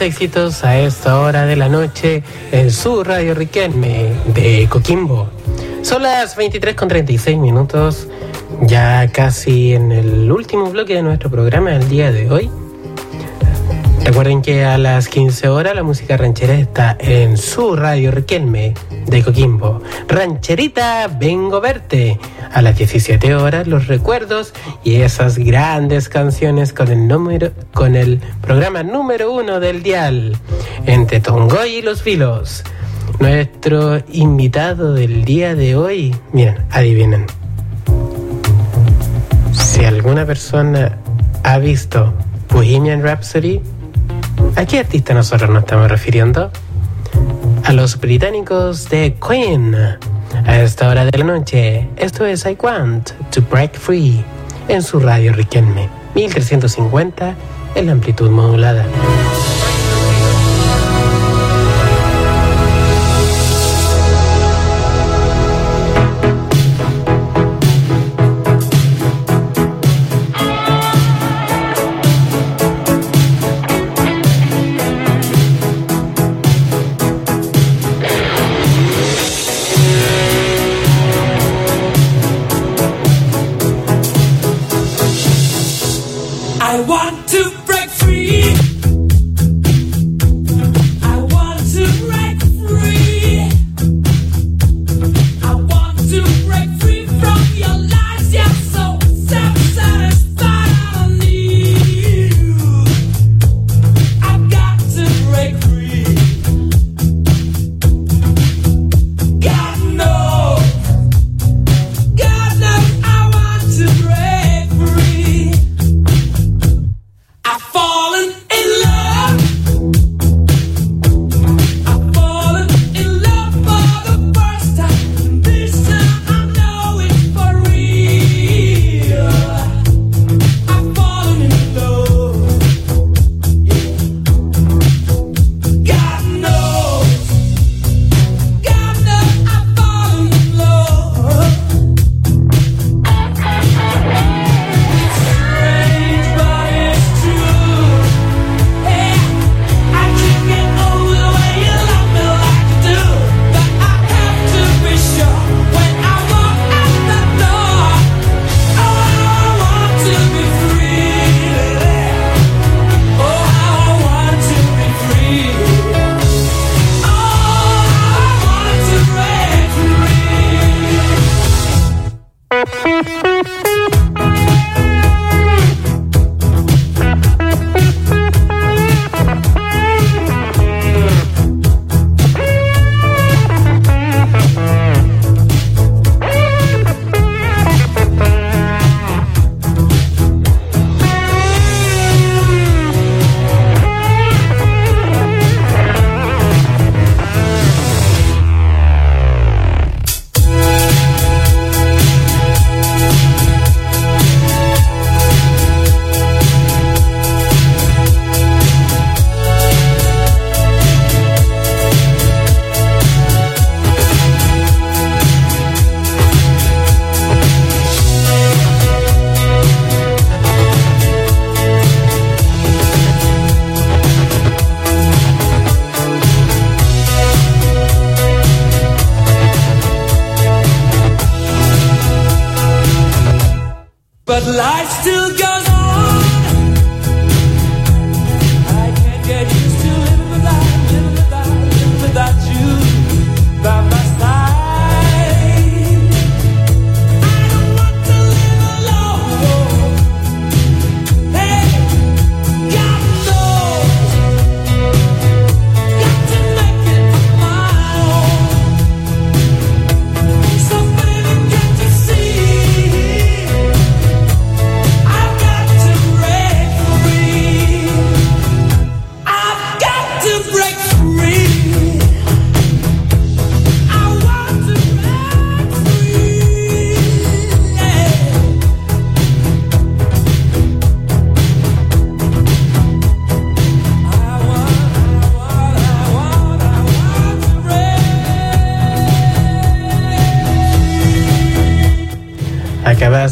Éxitos a esta hora de la noche en su radio Riquelme de Coquimbo. Son las 23 con 36 minutos, ya casi en el último bloque de nuestro programa del día de hoy. Recuerden que a las 15 horas la música ranchera está en su radio Riquelme de Coquimbo. Rancherita, vengo a verte. A las 17 horas los recuerdos y esas grandes canciones con el número, con el programa número uno del dial entre Tongoy y los filos. Nuestro invitado del día de hoy, miren, adivinen. Si alguna persona ha visto Bohemian Rhapsody, ¿a qué artista nosotros nos estamos refiriendo? A los británicos de Queen. A esta hora de la noche, esto es I Want to Break Free en su radio Riquelme, 1350 en amplitud modulada.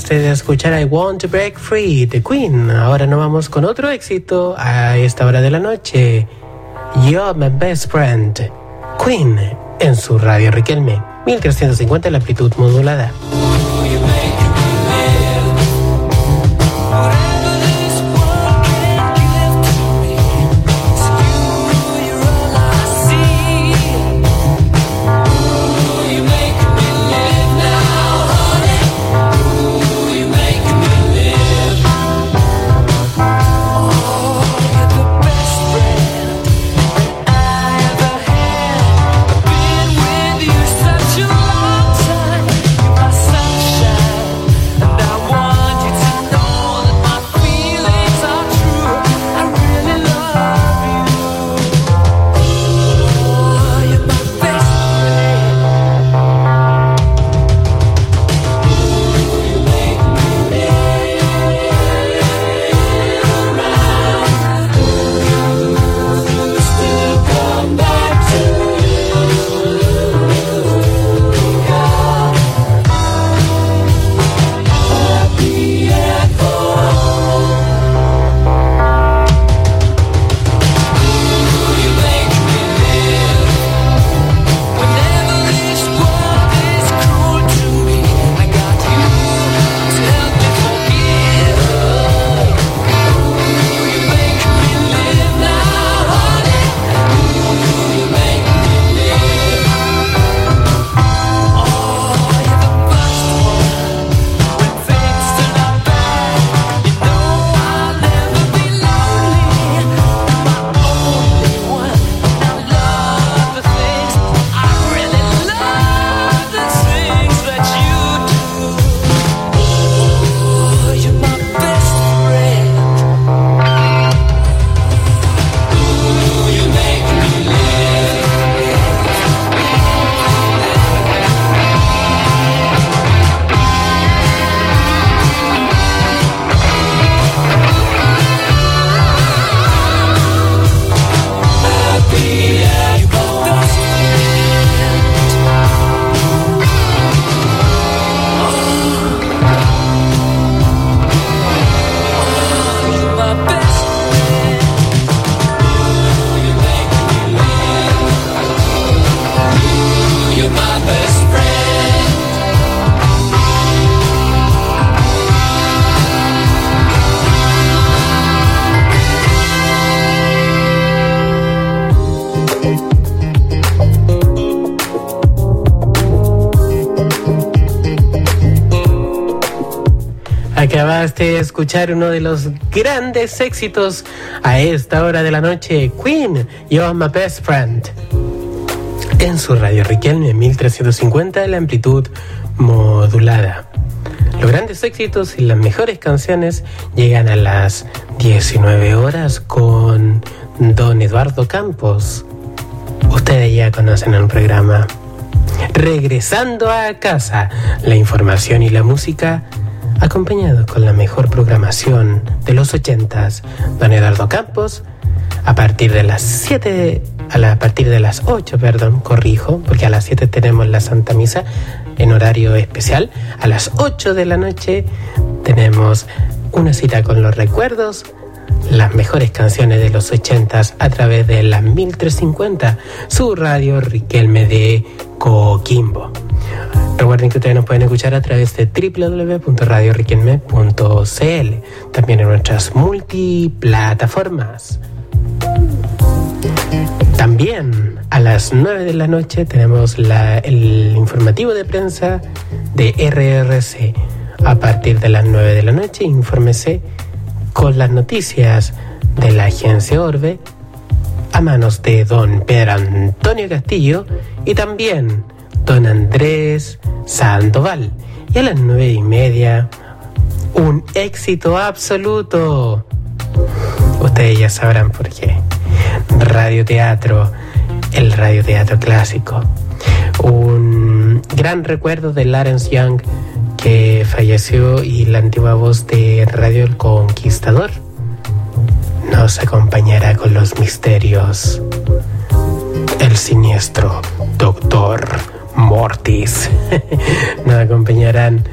Acabaste de escuchar I Want to Break Free de Queen. Ahora nos vamos con otro éxito a esta hora de la noche. You're My Best Friend. Queen en su radio Riquelme. 1350 la amplitud modulada. De escuchar uno de los grandes éxitos a esta hora de la noche, Queen, You're My Best Friend. En su radio Riquelme 1350 de la amplitud modulada. Los grandes éxitos y las mejores canciones llegan a las 19 horas con Don Eduardo Campos. Ustedes ya conocen el programa. Regresando a casa, la información y la música acompañado con la mejor programación de los ochentas, don Eduardo Campos, a partir de las 7, a, a partir de las 8, perdón, corrijo, porque a las 7 tenemos la Santa Misa en horario especial, a las 8 de la noche tenemos una cita con los recuerdos, las mejores canciones de los ochentas a través de la 1350, su radio Riquelme de Coquimbo. Recuerden que ustedes nos pueden escuchar a través de www.radioriquelme.cl, también en nuestras multiplataformas. También a las 9 de la noche tenemos el informativo de prensa de RRC. A partir de las 9 de la noche, infórmese con las noticias de la agencia Orbe a manos de don Pedro Antonio Castillo y también don Andrés Sandoval. Y a las nueve y media, un éxito absoluto. Ustedes ya sabrán por qué. Radioteatro, el radioteatro clásico. Un gran recuerdo de Lawrence Young que falleció y la antigua voz de Radio El Conquistador nos acompañará con los misterios. El siniestro Doctor Mortis. nos acompañarán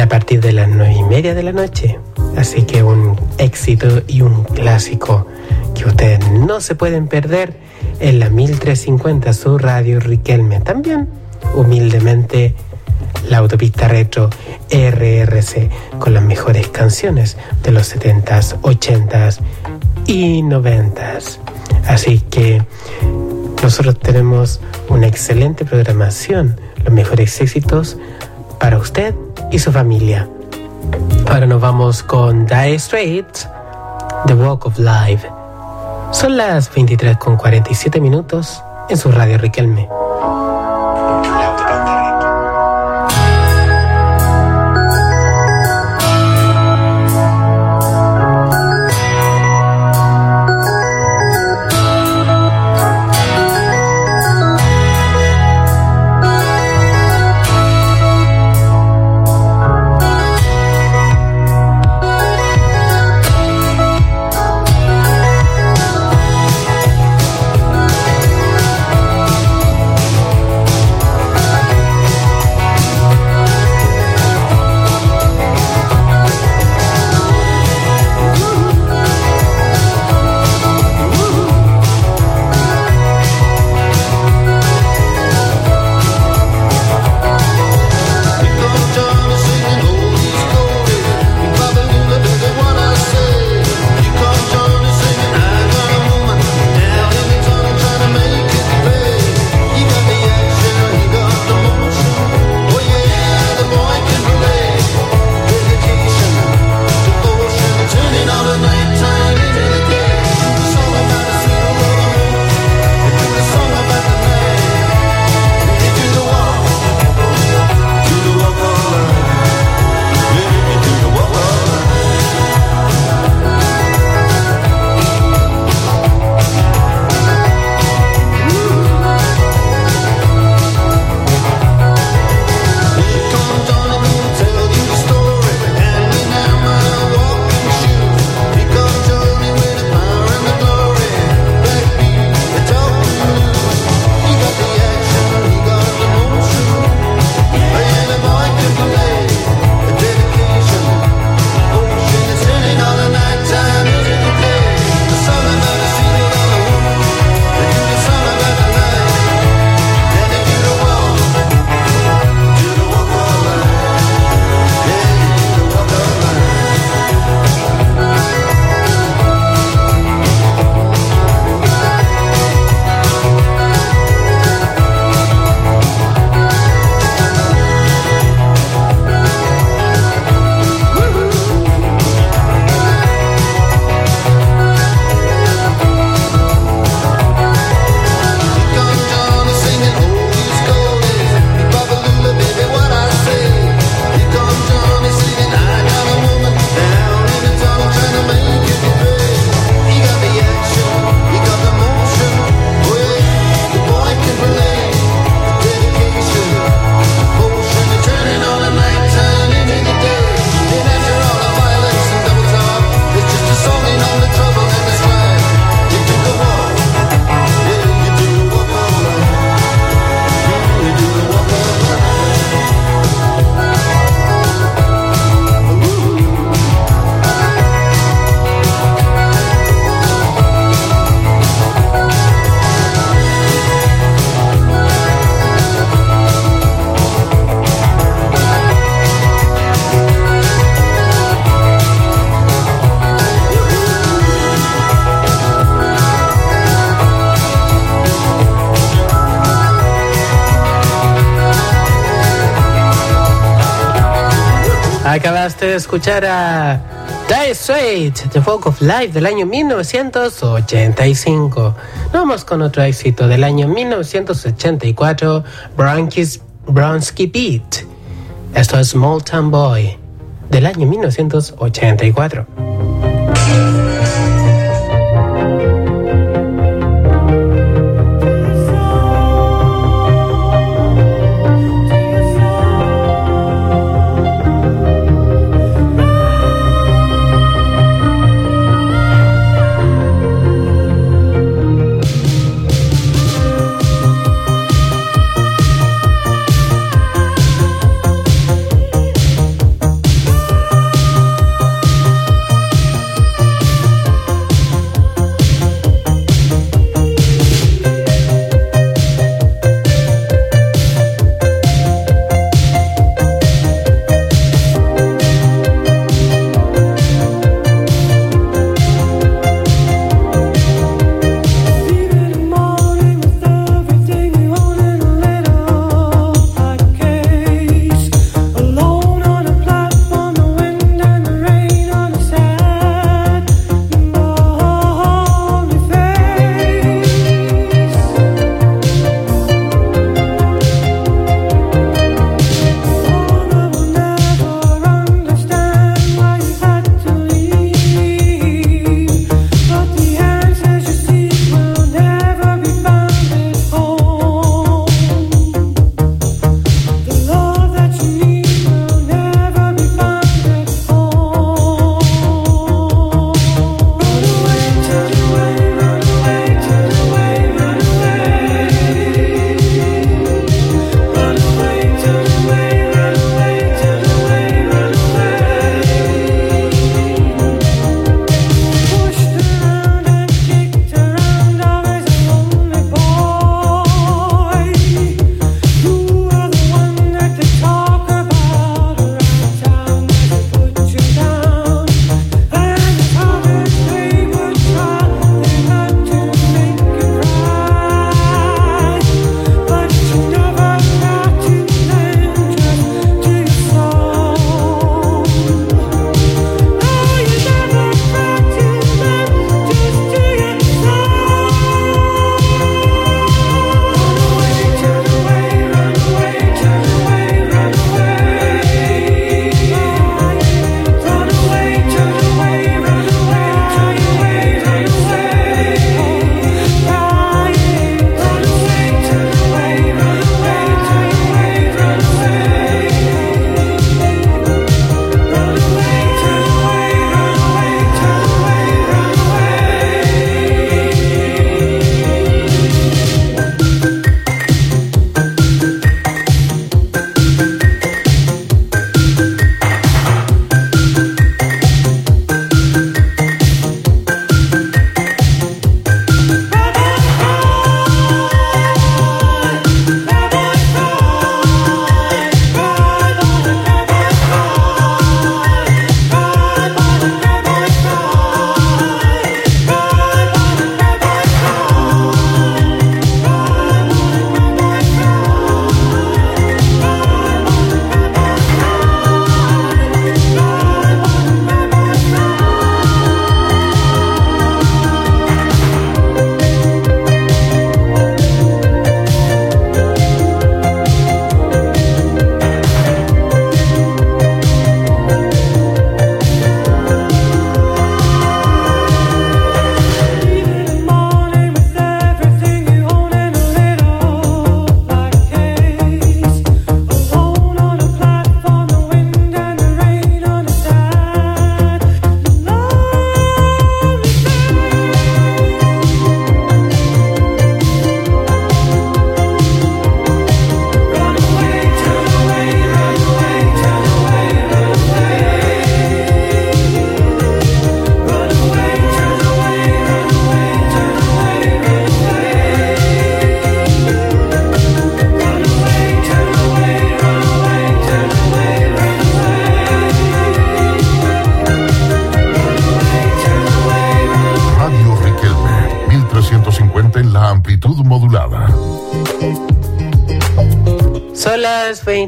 a partir de las nueve y media de la noche. Así que un éxito y un clásico que ustedes no se pueden perder en la 1350 su radio Riquelme. También, humildemente, la autopista retro RRC con las mejores canciones de los 70s, 80s y 90s. Así que nosotros tenemos una excelente programación, los mejores éxitos para usted y su familia. Ahora nos vamos con Dire Straits, The Walk of Life. Son las 23 con 47 minutos en su radio Riquelme. Escuchar a Dire Straits, The Folk of Life del año 1985. Vamos con otro éxito del año 1984, Bronkis, Bronsky Beat. Esto es Small Town Boy del año 1984.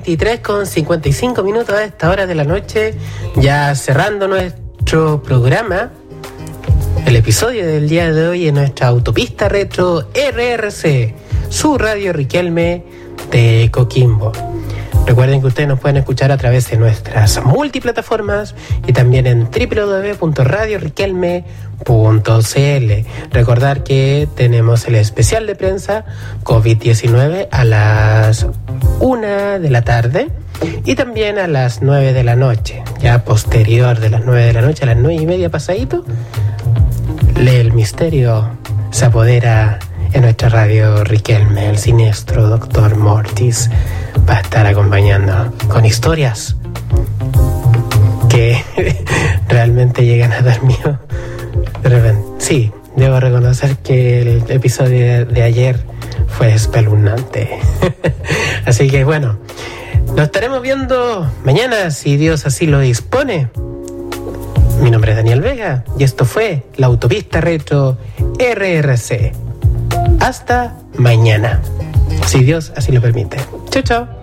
23 con 55 minutos a esta hora de la noche, ya cerrando nuestro programa, el episodio del día de hoy en nuestra autopista retro RRC, su radio Riquelme de Coquimbo. Recuerden que ustedes nos pueden escuchar a través de nuestras multiplataformas y también en www.radioriquelme.cl. Recordar que tenemos el especial de prensa COVID-19 a las 1 de la tarde y también a las 9 de la noche. Ya posterior de las 9 de la noche a las 9 y media pasadito, el misterio se apodera en nuestra radio Riquelme, el siniestro doctor Mortis va a estar acompañando con historias que realmente llegan a dar miedo. Sí, debo reconocer que el episodio de ayer fue espeluznante. Así que bueno, nos estaremos viendo mañana si Dios así lo dispone. Mi nombre es Daniel Vega y esto fue la autopista retro RRC. Hasta mañana, si Dios así lo permite. Chao, chao.